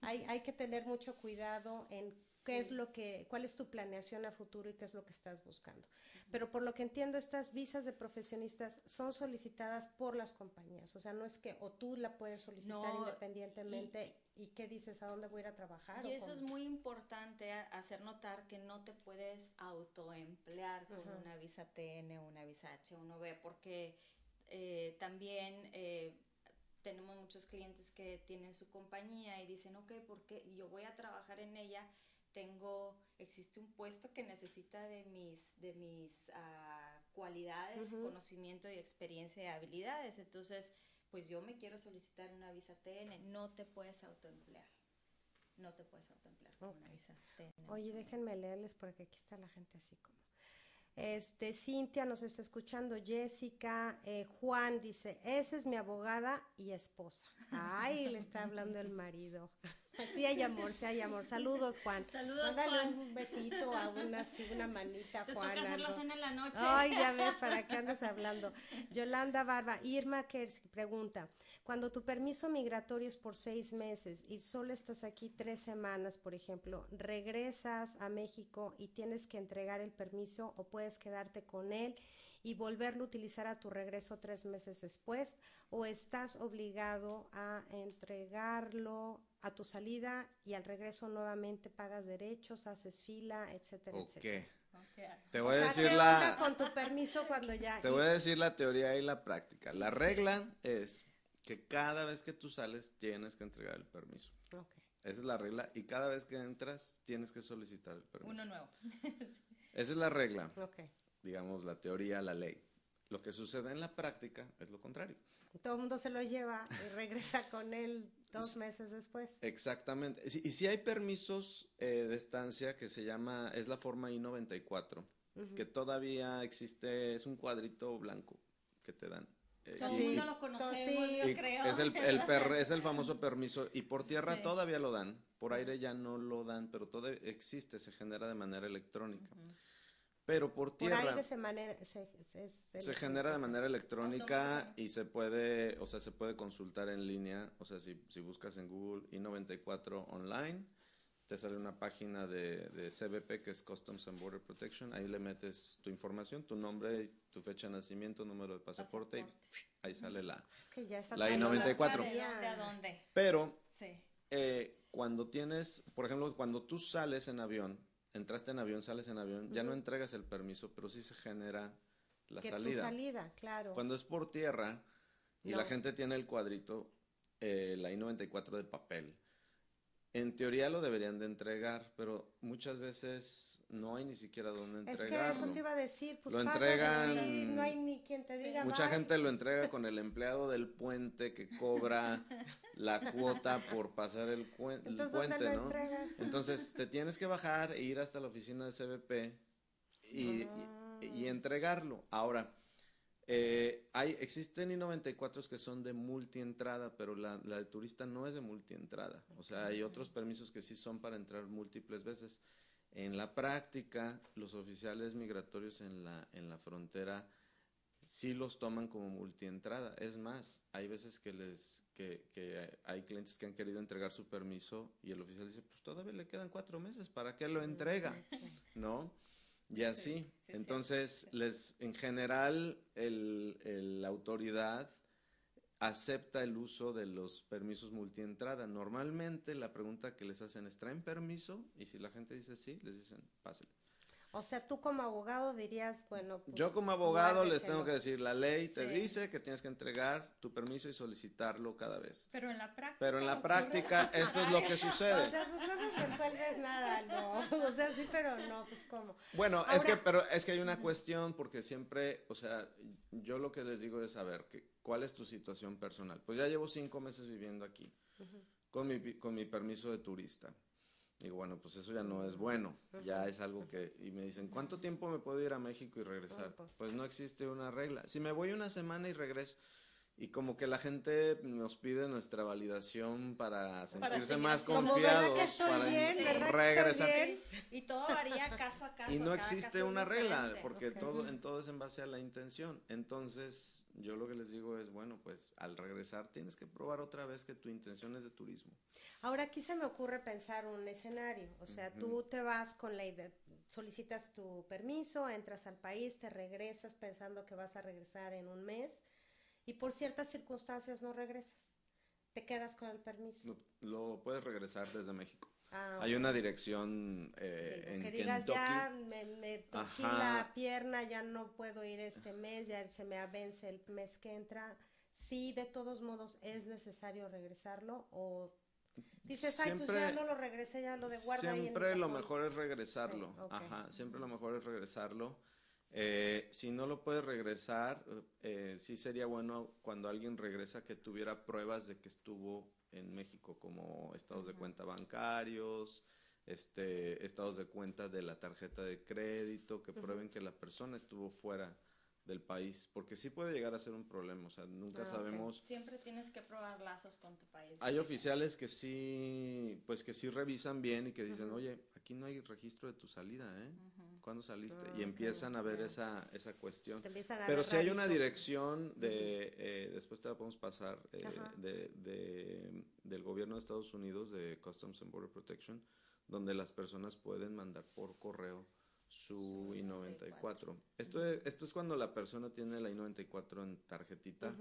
hay, hay que tener mucho cuidado en qué es lo que, cuál es tu planeación a futuro y qué es lo que estás buscando. Pero por lo que entiendo, estas visas de profesionistas son solicitadas por las compañías, o sea, no es que o tú la puedes solicitar independientemente y, qué dices, a dónde voy a ir a trabajar. Y eso es muy importante hacer notar que no te puedes autoemplear con una visa TN una visa H1B, porque eh, también... Eh, tenemos muchos clientes que tienen su compañía y dicen, ok, porque yo voy a trabajar en ella, tengo, existe un puesto que necesita de mis, de mis uh, cualidades, conocimiento y experiencia y habilidades. Entonces, pues yo me quiero solicitar una visa TN, no te puedes autoemplear. No te puedes autoemplear con una visa TN. Oye, déjenme leerles porque aquí está la gente así como. Este, Cintia nos está escuchando, Jessica, eh, Juan dice, esa es mi abogada y esposa. Ay, le está hablando el marido. Sí hay amor, sí hay amor. Saludos, Juan. Saludos, Mándale un besito a una, una manita, Juan. Toca hacer la cena en la noche. Ay, ya ves, ¿para qué andas hablando? Yolanda Barba, Irma Kers pregunta, cuando tu permiso migratorio es por seis meses y solo estás aquí tres semanas, por ejemplo, ¿regresas a México y tienes que entregar el permiso o puedes quedarte con él y volverlo a utilizar a tu regreso tres meses después? ¿O estás obligado a entregarlo a tu salida y al regreso nuevamente pagas derechos, haces fila, etcétera, etcétera. Te voy a decir la con tu permiso cuando ya Te voy a decir la teoría y la práctica. La regla es que cada vez que tú sales tienes que entregar el permiso. Esa es la regla y cada vez que entras tienes que solicitar el permiso. Uno nuevo. Esa es la regla. Digamos la teoría, la ley. Lo que sucede en la práctica es lo contrario. Todo el mundo se lo lleva y regresa con él dos meses después. Exactamente. Y si hay permisos eh, de estancia que se llama, es la forma I-94, que todavía existe, es un cuadrito blanco que te dan. Eh, Todo el mundo lo conocemos, yo creo. Es el, el es el famoso permiso y por tierra todavía lo dan, por aire ya no lo dan, pero todo existe, se genera de manera electrónica. Pero por tierra. Por aire se, manera, se, genera de manera electrónica y se puede, o sea, se puede consultar en línea. O sea, si, si buscas en Google I94 online, te sale una página de, de, CBP que es Customs and Border Protection. Ahí le metes tu información, tu nombre, tu fecha de nacimiento, número de pasaporte, y ahí sale la, la I94. ¿De dónde? Pero eh, cuando tienes, por ejemplo, cuando tú sales en avión entraste en avión, sales en avión, ya no entregas el permiso, pero sí se genera la salida. salida, claro. Cuando es por tierra y la gente tiene el cuadrito, eh, la I-94 de papel, en teoría lo deberían de entregar, pero muchas veces no hay ni siquiera dónde entregarlo. Es que eso te iba a decir, pues lo entregan, no hay ni quien te diga. Mucha gente lo entrega con el empleado del puente que cobra la cuota por pasar el, puente, ¿no? Entonces te tienes que bajar e ir hasta la oficina de CBP y, y entregarlo. Ahora, eh, hay, existen I-94 que son de multientrada, pero la, de turista no es de multientrada. O sea, hay otros permisos que sí son para entrar múltiples veces. En la práctica, los oficiales migratorios en la, en la frontera sí los toman como multientrada. Es más, hay veces que les que, que hay clientes que han querido entregar su permiso y el oficial dice, pues todavía le quedan cuatro meses, ¿para qué lo entrega? ¿No? Y así. Entonces, les, en general, el, la autoridad acepta el uso de los permisos multientrada. Normalmente la pregunta que les hacen es, ¿traen permiso? Y si la gente dice sí, les dicen, pásale. O sea, tú como abogado dirías, bueno, pues, yo como abogado les tengo que decir, la ley te dice que tienes que entregar tu permiso y solicitarlo cada vez. Pero en la práctica. Pero en la práctica esto es lo que sucede. O sea, pues no nos resuelves nada, no. O sea, sí, pero no, pues cómo. Bueno, es que, pero es que hay una cuestión porque siempre, o sea, yo lo que les digo es saber que, cuál es tu situación personal. Pues ya llevo cinco meses viviendo aquí con mi con mi permiso de turista Digo, bueno, pues eso ya no es bueno, ya es algo que... Y me dicen, ¿cuánto tiempo me puedo ir a México y regresar? pues. Pues no existe una regla. Si me voy una semana y regreso, y como que la gente nos pide nuestra validación para sentirse más haciendo- Como, ¿verdad confiados que estoy para bien? ¿Verdad que regresar. estoy bien? Y todo varía caso a caso. Y no existe una regla, porque todo en todo es en base a la intención. Entonces, yo lo que les digo es, bueno, pues al regresar tienes que probar otra vez que tu intención es de turismo. Ahora aquí se me ocurre pensar un escenario, o sea, tú te vas con la idea, solicitas tu permiso, entras al país, te regresas pensando que vas a regresar en un mes y por ciertas circunstancias no regresas, te quedas con el permiso. Lo, lo puedes regresar desde México. Ah, Hay una dirección eh, Digo, en que digas Kentucky. ya me, me la pierna, ya no puedo ir este mes, ya se me vence el mes que entra. Sí, de todos modos es necesario regresarlo o dices, ay, pues ya Siempre- no lo regresé, ya lo de guarda ahí en Siempre lo cajón". mejor es regresarlo. Sí, ok. Ajá, siempre lo mejor es regresarlo. Eh, si no lo puedes regresar, eh, sí sería bueno cuando alguien regresa que tuviera pruebas de que estuvo en México, como estados de cuenta bancarios, este, estados de cuenta de la tarjeta de crédito, que prueben que la persona estuvo fuera del país, porque sí puede llegar a ser un problema, o sea, nunca Ah, sabemos. Siempre tienes que probar lazos con tu país. Hay oficiales que sí, pues que sí revisan bien y que dicen, oye, aquí no hay registro de tu salida, ¿eh? ¿Cuándo saliste? Ah, y empiezan a ver esa, esa cuestión. Pero si hay una dirección de, eh, después te la podemos pasar, eh, de, de- del gobierno de Estados Unidos, de Customs and Border Protection, donde las personas pueden mandar por correo su Su I-94. Esto, es, esto es cuando la persona tiene la I-94 en tarjetita.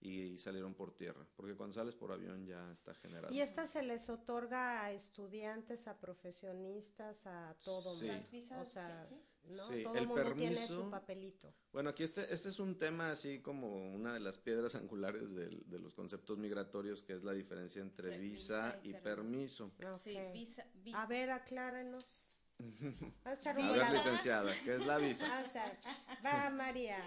Y salieron por tierra, porque cuando sales por avión ya está generado. Y esta se les otorga a estudiantes, a profesionistas, a todo. Sí. Las visas, O sea, sí, ¿no? Sí, todo el mundo tiene permiso- su papelito. Bueno, aquí este, este es un tema así como una de las piedras angulares del- de, los conceptos migratorios, que es la diferencia entre visa visa y y permiso. Visa, vi- A ver, aclárenos. A echar A ver, licenciada, ¿qué es la visa? Va, María.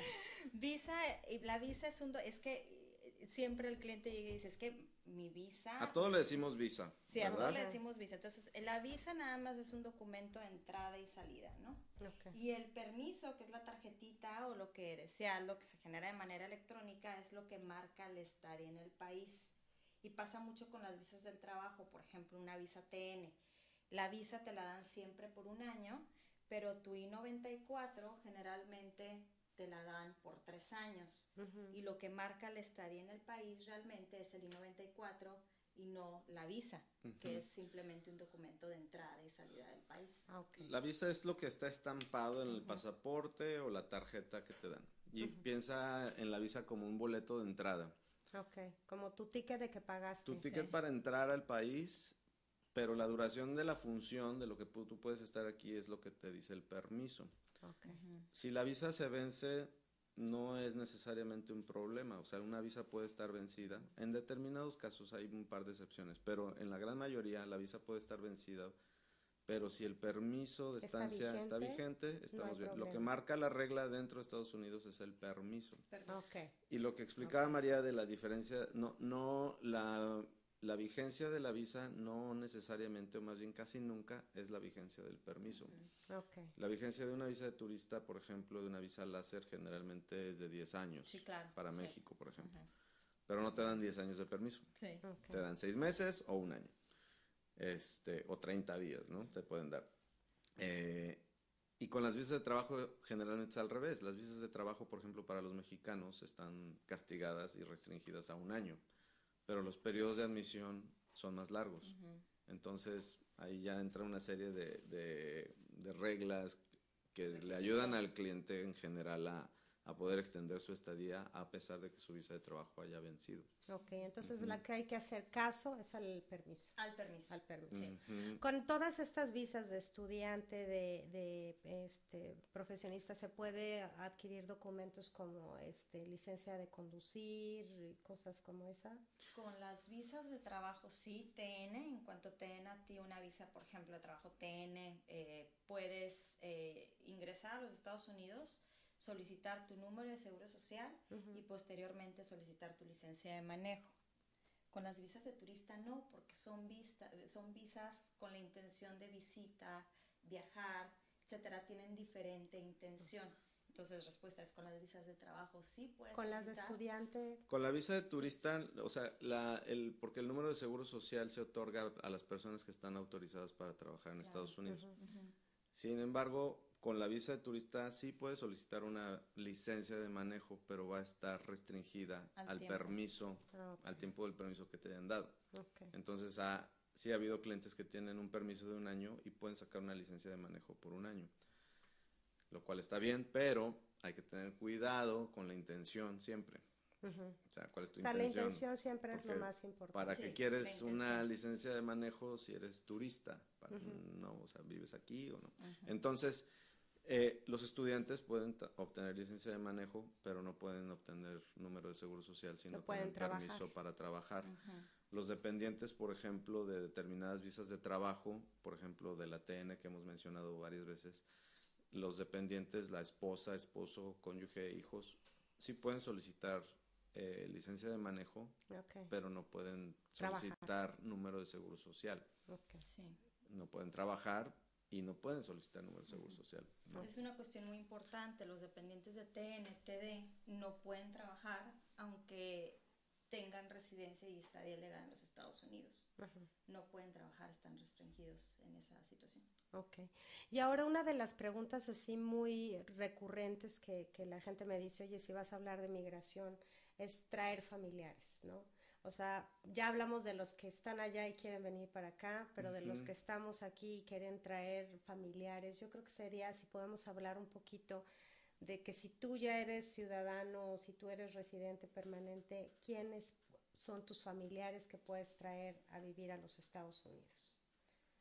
Visa, y la visa es un, do- es que siempre el cliente llega y dice, es que mi visa... A todos le decimos visa, Sí, a todos ¿verdad? le decimos visa. Entonces, la visa nada más es un documento de entrada y salida, ¿no? Y el permiso, que es la tarjetita o lo que sea, lo que se genera de manera electrónica, es lo que marca el estar en el país. Y pasa mucho con las visas del trabajo, por ejemplo, una visa TN. La visa te la dan siempre por un año, pero tu I-94 generalmente te la dan por tres años. Ujú. Y lo que marca el estadía en el país realmente es el I-94 y no la visa, que es simplemente un documento de entrada y salida del país. Ah, ok. La visa es lo que está estampado en el pasaporte o la tarjeta que te dan. Y piensa en la visa como un boleto de entrada. Ok, como tu ticket de que pagaste. Tu ticket para entrar al país, pero la duración de la función de lo que tú puedes estar aquí es lo que te dice el permiso. Ok. Si la visa se vence, no es necesariamente un problema. O sea, una visa puede estar vencida. En determinados casos hay un par de excepciones, pero en la gran mayoría la visa puede estar vencida. Pero si el permiso de ¿Está estancia está vigente? vigente, estamos hay bien. Lo que problema. marca la regla dentro de Estados Unidos es el permiso. Permiso. Ok. Y lo que explicaba María de la diferencia, no, no, la, la vigencia de la visa no necesariamente, o más bien casi nunca, es la vigencia del permiso. Ok. La vigencia de una visa de turista, por ejemplo, de una visa láser, generalmente es de 10 años. Sí, claro, Para sí. México, por ejemplo. Pero no te dan 10 años de permiso. Sí. Te dan 6 meses o un año. Este, o 30 días, ¿no? Te pueden dar. Eh, y con las visas de trabajo generalmente es al revés. Las visas de trabajo, por ejemplo, para los mexicanos están castigadas y restringidas a un año, pero los periodos de admisión son más largos. Entonces ahí ya entra una serie de, de- de reglas que le ayudan al cliente en general a, a poder extender su estadía a pesar de que su visa de trabajo haya vencido. Ok, entonces la que hay que hacer caso es al permiso. Al permiso. Al permiso. Ujú. Con todas estas visas de estudiante, de, de este, profesionista, ¿se puede adquirir documentos como este, licencia de conducir y cosas como esa? Con las visas de trabajo, sí, TN, en cuanto te den a ti una visa, por ejemplo, de trabajo TN, eh, puedes eh, ingresar a los Estados Unidos, solicitar tu número de seguro social y posteriormente solicitar tu licencia de manejo. Con las visas de turista no, porque son, vista, son visas con la intención de visita, viajar, etcétera, tienen diferente intención. Entonces, respuesta es con las visas de trabajo, sí puedes. Con las de estudiante. Con la visa de turista, o sea, la, el, porque el número de seguro social se otorga a las personas que están autorizadas para trabajar en Estados Unidos. Sin embargo, con la visa de turista sí puedes solicitar una licencia de manejo, pero va a estar restringida al, permiso, ah, al tiempo del permiso que te hayan dado. Entonces, ha, sí ha habido clientes que tienen un permiso de un año y pueden sacar una licencia de manejo por un año lo cual está bien, pero hay que tener cuidado con la intención siempre. O sea, ¿cuál es tu intención? la intención siempre es lo más importante. ¿Para qué quieres una licencia de manejo si eres turista? No, o sea, vives aquí o no. Entonces, eh, los estudiantes pueden obtener licencia de manejo, pero no pueden obtener número de seguro social si no, tienen permiso para trabajar. Los dependientes, por ejemplo, de determinadas visas de trabajo, por ejemplo, de la TN que hemos mencionado varias veces, los dependientes, la esposa, esposo, cónyuge, hijos, sí pueden solicitar eh, licencia de manejo, pero no pueden solicitar número de seguro social. No pueden trabajar y no pueden solicitar número de seguro social. Es una cuestión muy importante. Los dependientes de TN, no pueden trabajar aunque tengan residencia y estadía legal en los Estados Unidos. No pueden trabajar, están restringidos en esa situación. Ok. Y ahora una de las preguntas así muy recurrentes que, que la gente me dice, oye, si vas a hablar de migración, es traer familiares, ¿no? O sea, ya hablamos de los que están allá y quieren venir para acá, pero de los que estamos aquí y quieren traer familiares, yo creo que sería si podemos hablar un poquito de que si tú ya eres ciudadano o si tú eres residente permanente, ¿quiénes son tus familiares que puedes traer a vivir a los Estados Unidos?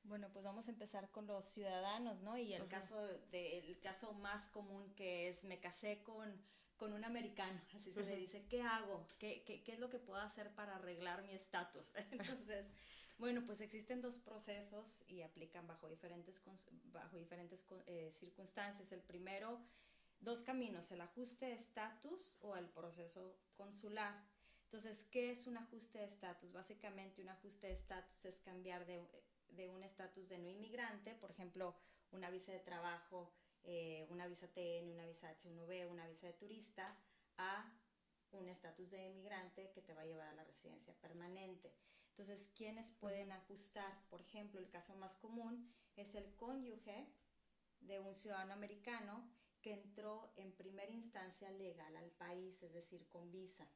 Bueno, pues vamos a empezar con los ciudadanos, ¿no? Y el caso de, el caso más común que es me casé con, con un americano, así se le dice, ¿qué hago? ¿Qué, ¿Qué, qué, es lo que puedo hacer para arreglar mi estatus? Entonces, bueno, pues existen dos procesos y aplican bajo diferentes, bajo diferentes eh, circunstancias. El primero, dos caminos, el ajuste de estatus o el proceso consular. Entonces, ¿qué es un ajuste de estatus? Básicamente, un ajuste de estatus es cambiar de de un estatus de no inmigrante, por ejemplo, una visa de trabajo, eh, una visa TN, una visa H1B, una visa de turista, a un estatus de inmigrante que te va a llevar a la residencia permanente. Entonces, ¿quiénes pueden ajustar? Por ejemplo, el caso más común es el cónyuge de un ciudadano americano que entró en primera instancia legal al país, es decir, con visa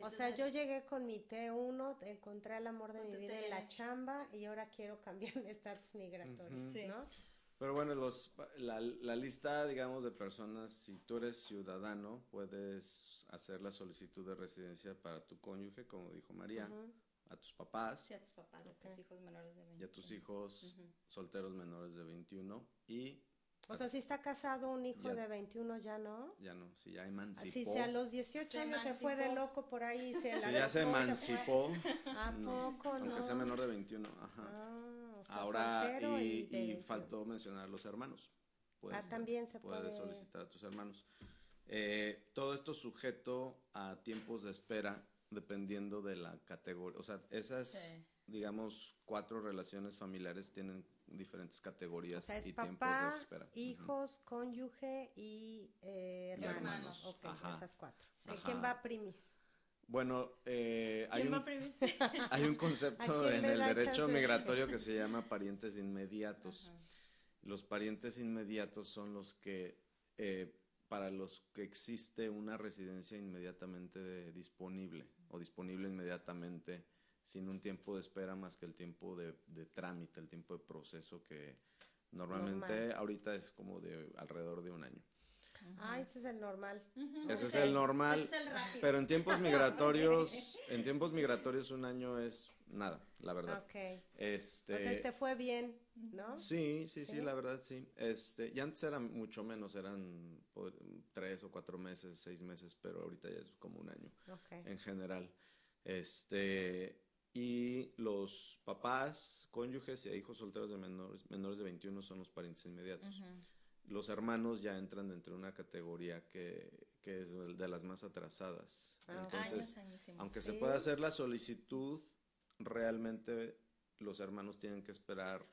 o sea, yo llegué con mi T1, encontré el amor de mi vida en la chamba y ahora quiero cambiar mi estatus migratorio, ¿no? Pero bueno, los, la, la, lista, digamos, de personas, si tú eres ciudadano, puedes hacer la solicitud de residencia para tu cónyuge, como dijo María, a tus papás. Sí, a tus papás, a tus hijos menores de 21. Y a tus hijos solteros menores de 21 y o sea, si está casado un hijo de 21 ya no. Ya no, si ya emancipó. Si, si a los 18 años se fue de loco por ahí. Se si ya se emancipó. ¿A poco no? Aunque sea menor de 21, ajá. Ah, Ahora, y, faltó mencionar los hermanos. ah, también se puede. Puedes solicitar a tus hermanos. Eh, todo esto sujeto a tiempos de espera dependiendo de la categoría. O sea, esas, digamos, cuatro relaciones familiares tienen diferentes categorías y tiempos de espera. Hijos, cónyuge y, eh, hermanos. Ok, esas cuatro. ¿Quién va primis? Bueno, eh, hay, un, hay un concepto en el derecho migratorio que se llama parientes inmediatos. Los parientes inmediatos son los que, eh, para los que existe una residencia inmediatamente disponible o disponible inmediatamente sin un tiempo de espera más que el tiempo de, trámite, el tiempo de proceso que normalmente ahorita es como de alrededor de un año. Ah, ese es el normal. Ese es el normal. pero en tiempos migratorios, en tiempos migratorios un año es nada, la verdad. Ok. Este, pues este fue bien, ¿no? Sí, sí, sí, la verdad sí. Este, ya antes eran mucho menos, eran tres o cuatro meses, seis meses, pero ahorita ya es como un año. En general. Este, y los papás, cónyuges y hijos solteros de menores, menores de 21 son los parientes inmediatos. Los hermanos ya entran dentro de una categoría que, que es de las más atrasadas. Ah. Entonces, Años, aunque se pueda hacer la solicitud, realmente los hermanos tienen que esperar,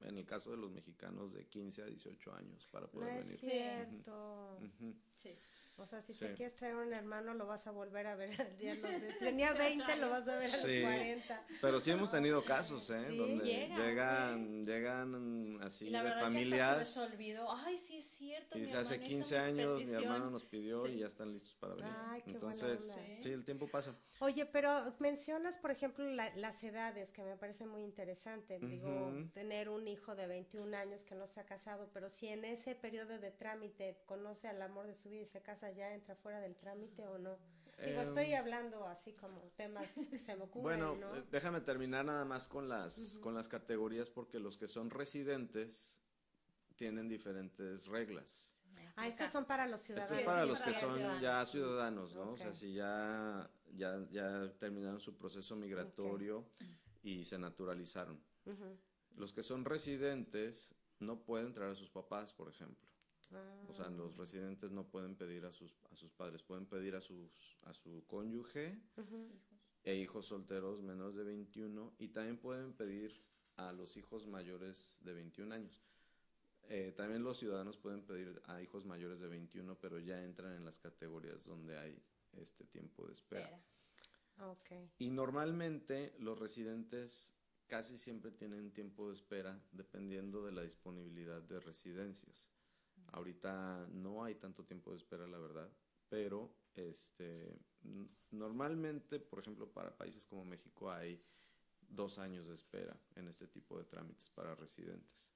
en el caso de los mexicanos, de 15 a 18 años para No poder es venir. cierto. Ujú. Sí. O sea, si Sí. te quieres traer un hermano, lo vas a volver a ver. Ya lo de- tenía 20, lo vas a ver a Sí. los 40. Pero sí hemos tenido casos, ¿eh? Sí. Donde Llegan, llegan, llegan así la de familias. se les olvidó. Ay, sí es cierto. Y dice, hace hermano hizo 15 mi años mi petición". hermano nos pidió Sí. y ya están listos para venir. Ay, qué buena Entonces, onda. sí, el tiempo pasa. Oye, pero mencionas, por ejemplo, la- las edades, que me parece muy interesante. Digo, Ujú. tener un hijo de 21 años que no se ha casado, pero si en ese periodo de trámite conoce al amor de su vida y se casa, ¿ya entra fuera del trámite o no? Digo, Em, estoy hablando así como temas que se me ocurren, Bueno, ¿no? eh, déjame terminar nada más con las, con las categorías porque los que son residentes tienen diferentes reglas. ah, estos son para los Esto ciudadanos. es para los que son ya ciudadanos, ¿no? O sea, si ya, ya, ya terminaron su proceso migratorio y se naturalizaron. Los que son residentes no pueden traer a sus papás, por ejemplo. Ah, O sea, los residentes no pueden pedir a sus, a sus padres, pueden pedir a, sus, a su cónyuge e hijos solteros menores de 21 y también pueden pedir a los hijos mayores de 21 años. Eh, también los ciudadanos pueden pedir a hijos mayores de 21, pero ya entran en las categorías donde hay este tiempo de espera. Y normalmente los residentes casi siempre tienen tiempo de espera dependiendo de la disponibilidad de residencias. Ahorita no hay tanto tiempo de espera, la verdad, pero este normalmente, por ejemplo, para países como México hay dos años de espera en este tipo de trámites para residentes.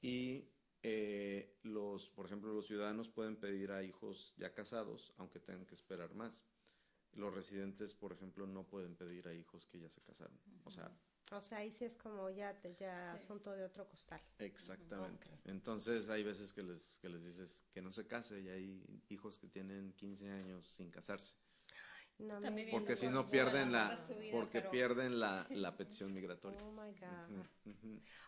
Y eh, los, por ejemplo, los ciudadanos pueden pedir a hijos ya casados, aunque tengan que esperar más. Los residentes, por ejemplo, no pueden pedir a hijos que ya se casaron. O sea, O sea, ahí sí es como ya, te- ya Sí. asunto de otro costal. exactamente. Entonces, hay veces que les, que les dices que no se case y hay hijos que tienen 15 años sin casarse. No me Porque si no pierden la, vida, porque pero- pierden la, la petición migratoria. Oh my God.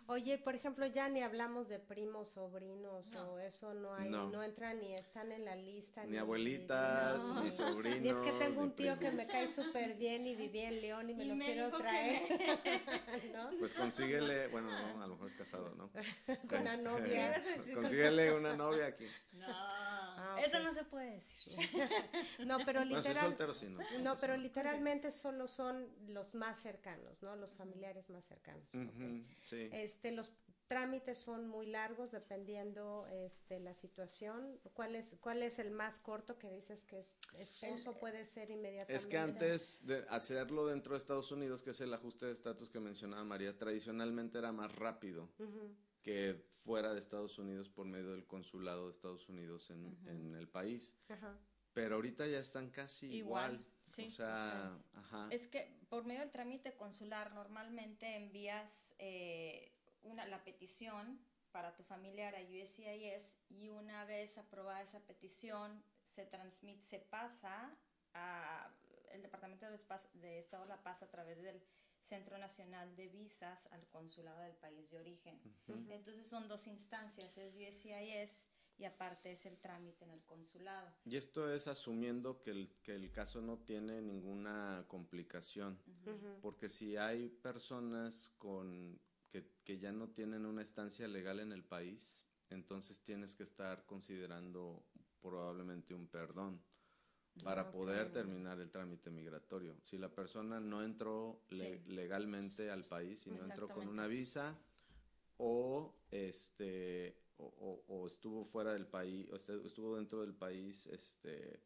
Oye, por ejemplo, ya ni hablamos de primos, sobrinos No. o eso no hay, No. no, entran ni están en la lista. Ni abuelitas, no. ni sobrinos. Y es que tengo ni un tío que me cae súper bien y vivía en León y me Y lo me quiero que traer. ¿No? Pues consíguele, bueno, no, a lo mejor es casado, ¿no? Con una Este, novia. Consíguele una novia aquí. No, Ah, eso no se puede decir. No, pero literal. soltero, sí, no. No, pero literalmente solo son los más cercanos, ¿no? Los familiares más cercanos. sí. Este, los trámites son muy largos dependiendo este, la situación. ¿Cuál es, ¿Cuál es el más corto que dices que es esposo puede ser inmediatamente? Es que antes de hacerlo dentro de Estados Unidos, que es el ajuste de estatus que mencionaba María, tradicionalmente era más rápido Ujú, que fuera de Estados Unidos por medio del consulado de Estados Unidos en, en el país. Ajá. Pero ahorita ya están casi igual. Igual, sí. O sea, ajá. Es que por medio del trámite consular normalmente envías eh, una, la petición para tu familiar a USCIS y una vez aprobada esa petición se transmite, se pasa a el Departamento de Estado la pasa a través del Centro Nacional de Visas al consulado del país de origen. Entonces son dos instancias, es USCIS y aparte es el trámite en el consulado. Y esto es asumiendo que el, que el caso no tiene ninguna complicación. Porque si hay personas con que, que ya no tienen una estancia legal en el país, entonces tienes que estar considerando probablemente un perdón para poder terminar el trámite migratorio. Si la persona no entró le- Sí. legalmente al país y no entró con una visa o este o, o- o estuvo fuera del país o este- estuvo dentro del país este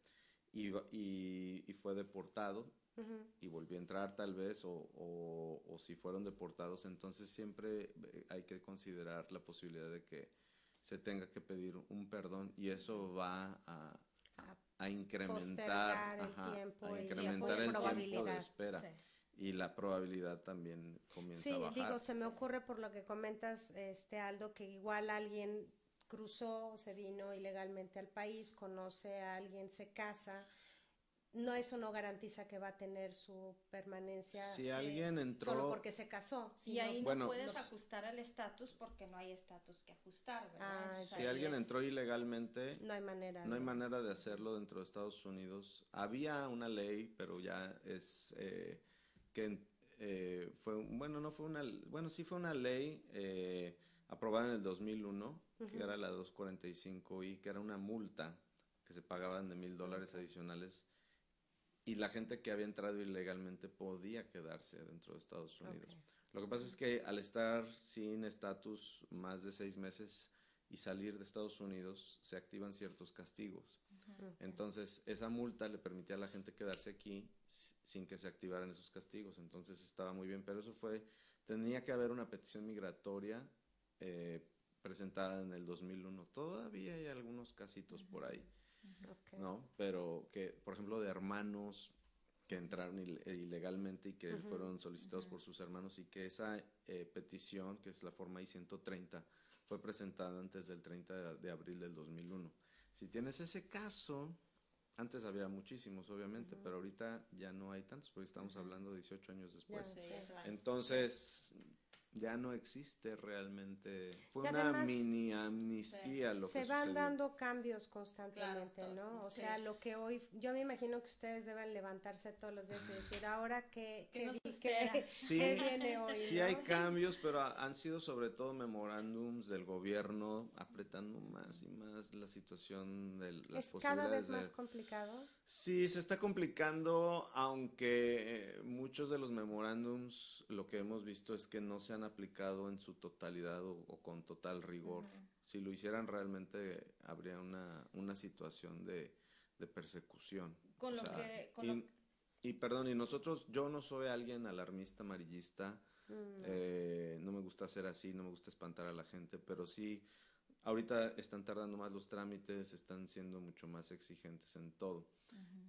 y, va- y- y fue deportado y volvió a entrar tal vez o, o- o si fueron deportados, entonces siempre eh, hay que considerar la posibilidad de que se tenga que pedir un perdón y eso va a, A a incrementar, ajá, tiempo a incrementar el tiempo de espera Sí. y la probabilidad también comienza Sí, a bajar. digo, se me ocurre por lo que comentas, este Aldo, que igual alguien cruzó, se vino ilegalmente al país, conoce a alguien, se casa, no eso no garantiza que va a tener su permanencia si alguien entró solo porque se casó y ahí no puedes ajustar el estatus porque no hay estatus que ajustar ¿verdad? Ah, si alguien entró ilegalmente no hay manera no hay manera de hacerlo dentro de Estados Unidos. Había una ley pero ya es eh, que eh, fue bueno no fue una bueno sí fue una ley eh, aprobada en el 2001 que era la 245 y que era una multa que se pagaban de mil dólares adicionales y la gente que había entrado ilegalmente podía quedarse dentro de Estados Unidos. Lo que pasa es que al estar sin estatus más de seis meses y salir de Estados Unidos, se activan ciertos castigos. Entonces, esa multa le permitía a la gente quedarse aquí sin que se activaran esos castigos. Entonces, estaba muy bien. Pero eso fue, tenía que haber una petición migratoria eh, presentada en el 2001. Todavía hay algunos casitos por ahí. ¿No? Pero que, por ejemplo, de hermanos que entraron ilegalmente y que fueron solicitados por sus hermanos y que esa eh, petición, que es la forma I-130, fue presentada antes del 30 de, abril del 2001. Si tienes ese caso, antes había muchísimos, obviamente, pero ahorita ya no hay tantos, porque estamos hablando 18 años después. Entonces, ya no existe realmente. Fue una mini amnistía lo se que Se van dando cambios constantemente, ¿no? O sea, lo que hoy, yo me imagino que ustedes deben levantarse todos los días y decir, ahora qué, qué, viene hoy. Sí hay cambios, pero han sido sobre todo memorándums del gobierno apretando más y más la situación de las ¿Es cada vez más complicado? Sí, se está complicando, aunque eh, muchos de los memorándums lo que hemos visto es que no se han aplicado en su totalidad o, con total rigor. Si lo hicieran realmente habría una, una situación de, persecución. Con lo que... y, perdón, y nosotros, yo no soy alguien alarmista, amarillista, mm. eh, no me gusta ser así, no me gusta espantar a la gente, pero sí Ahorita están tardando más los trámites, están siendo mucho más exigentes en todo.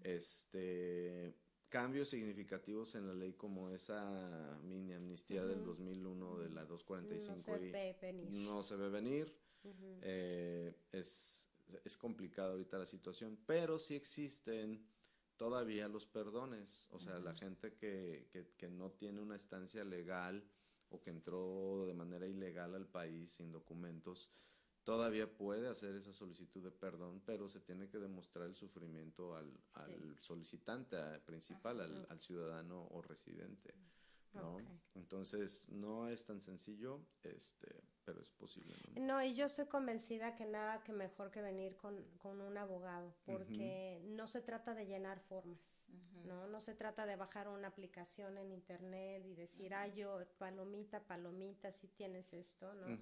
Este cambios significativos en la ley como esa mini amnistía del 2001 de la 245 no se ve venir. No se ve venir. Eh, es, es complicada ahorita la situación, pero sí existen todavía los perdones, o sea, la gente que, que, que no tiene una estancia legal o que entró de manera ilegal al país sin documentos, todavía puede hacer esa solicitud de perdón, pero se tiene que demostrar el sufrimiento al, al solicitante principal, al, al, ciudadano o residente. ¿No? Entonces no es tan sencillo, este, pero es posible. ¿no? y yo estoy convencida que nada que mejor que venir con, con un abogado, porque no se trata de llenar formas, ¿no? No se trata de bajar una aplicación en internet y decir, ah, yo, palomita, palomita, si tienes esto, ¿no?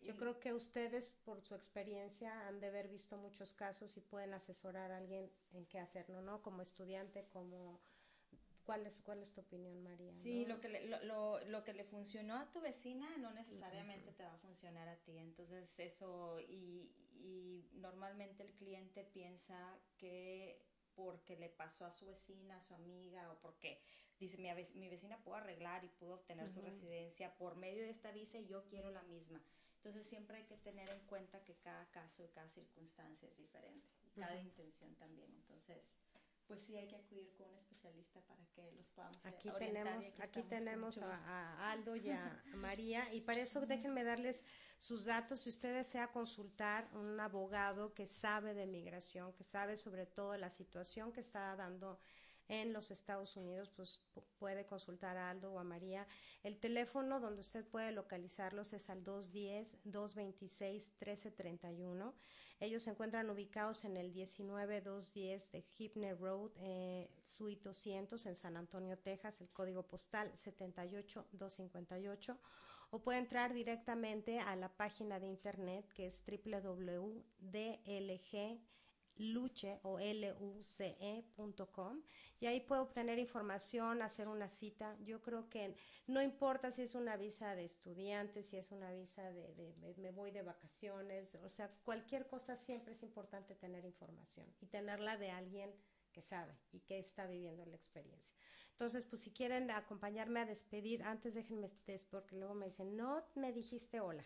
Yo creo que ustedes, por su experiencia, han de haber visto muchos casos y pueden asesorar a alguien en qué hacerlo, ¿no? Como estudiante, como ¿Cuál es, ¿Cuál es tu opinión, María? Sí, lo, que le, lo, lo, que le funcionó a tu vecina no necesariamente te va a funcionar a ti. Entonces, eso, y, y normalmente el cliente piensa que porque le pasó a su vecina, a su amiga, o porque dice, mi, mi vecina pudo arreglar y pudo obtener su residencia por medio de esta visa y yo quiero la misma. Entonces siempre hay que tener en cuenta que cada caso y cada circunstancia es diferente, cada intención también. Entonces, pues sí hay que acudir con un especialista para que los podamos eh, aquí tenemos aquí tenemos a, Aldo y a María y para eso déjenme darles sus datos. Si usted desea consultar un abogado que sabe de migración que sabe sobre todo la situación que está dando en los Estados Unidos, pues puede consultar a Aldo o a María. El teléfono donde usted puede localizarlos es al 210-226-1331 ellos se encuentran ubicados en el 19210 de Hipner Road, eh, Suite 200 en San Antonio, Texas, el código postal 78258 o puede entrar directamente a la página de internet que es www.dlg luce o luce.com y ahí puede obtener información, hacer una cita. Yo creo que no importa si es una visa de estudiante, si es una visa de, me voy de vacaciones, o sea, cualquier cosa siempre es importante tener información y tenerla de alguien que sabe y que está viviendo la experiencia. Entonces, pues si quieren acompañarme a despedir, antes déjenme, porque luego me dicen, no me dijiste hola.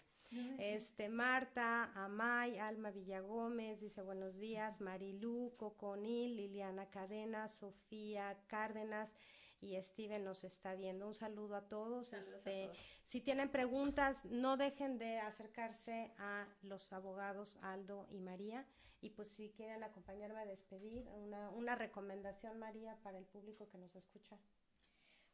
Este, Marta, Amay, Alma Villagómez, dice buenos días, Marilú, Coconil, Liliana Cadena, Sofía Cárdenas, y Steven nos está viendo. Un saludo a todos. este, Si tienen preguntas, no dejen de acercarse a los abogados Aldo y María. Y pues si quieren acompañarme a despedir, una, una recomendación, María, para el público que nos escucha.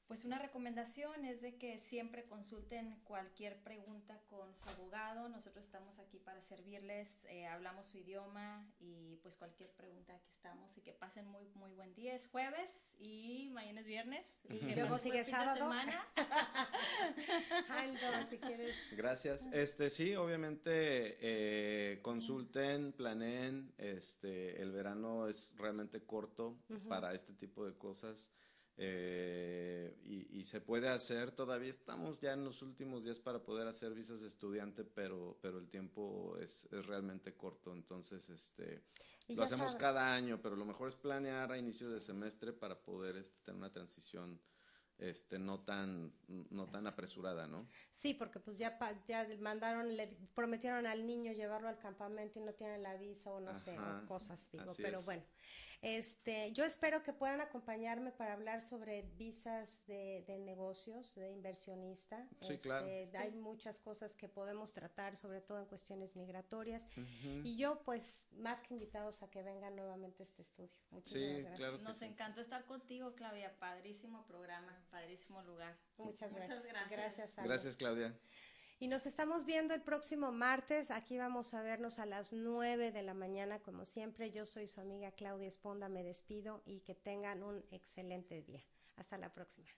Pues una recomendación es de que siempre consulten cualquier pregunta con su abogado. Nosotros estamos aquí para servirles, eh, hablamos su idioma y pues cualquier pregunta aquí estamos y que pasen muy muy buen día. Es jueves y mañana es viernes. Y luego sigue sábado. Aldo, si quieres. Gracias. Este sí, obviamente eh, consulten, planeen. Este el verano es realmente corto para este tipo de cosas. Eh, y, se puede hacer, todavía estamos ya en los últimos días para poder hacer visas de estudiante, pero, pero el tiempo es, es realmente corto, entonces este, lo hacemos cada año, pero lo mejor es planear a inicio de semestre para poder este, tener una transición este no tan no tan apresurada, ¿no? Sí, porque pues ya ya mandaron le prometieron al niño llevarlo al campamento y no tiene la visa o no sé, cosas digo, pero bueno. Este, yo espero que puedan acompañarme para hablar sobre visas de, negocios, de inversionista. Sí, claro. Este, hay muchas cosas que podemos tratar, sobre todo en cuestiones migratorias. Y yo, pues, más que invitados a que vengan nuevamente a este estudio. Muchísimas gracias. Claro Nos encantó estar contigo, Claudia. Padrísimo programa, padrísimo lugar. Muchas gracias. Muchas gracias. Gracias, gracias Claudia. Y nos estamos viendo el próximo martes. Aquí vamos a vernos a las 9 de la mañana, como siempre. Yo soy su amiga Claudia Esponda. Me despido y que tengan un excelente día. Hasta la próxima.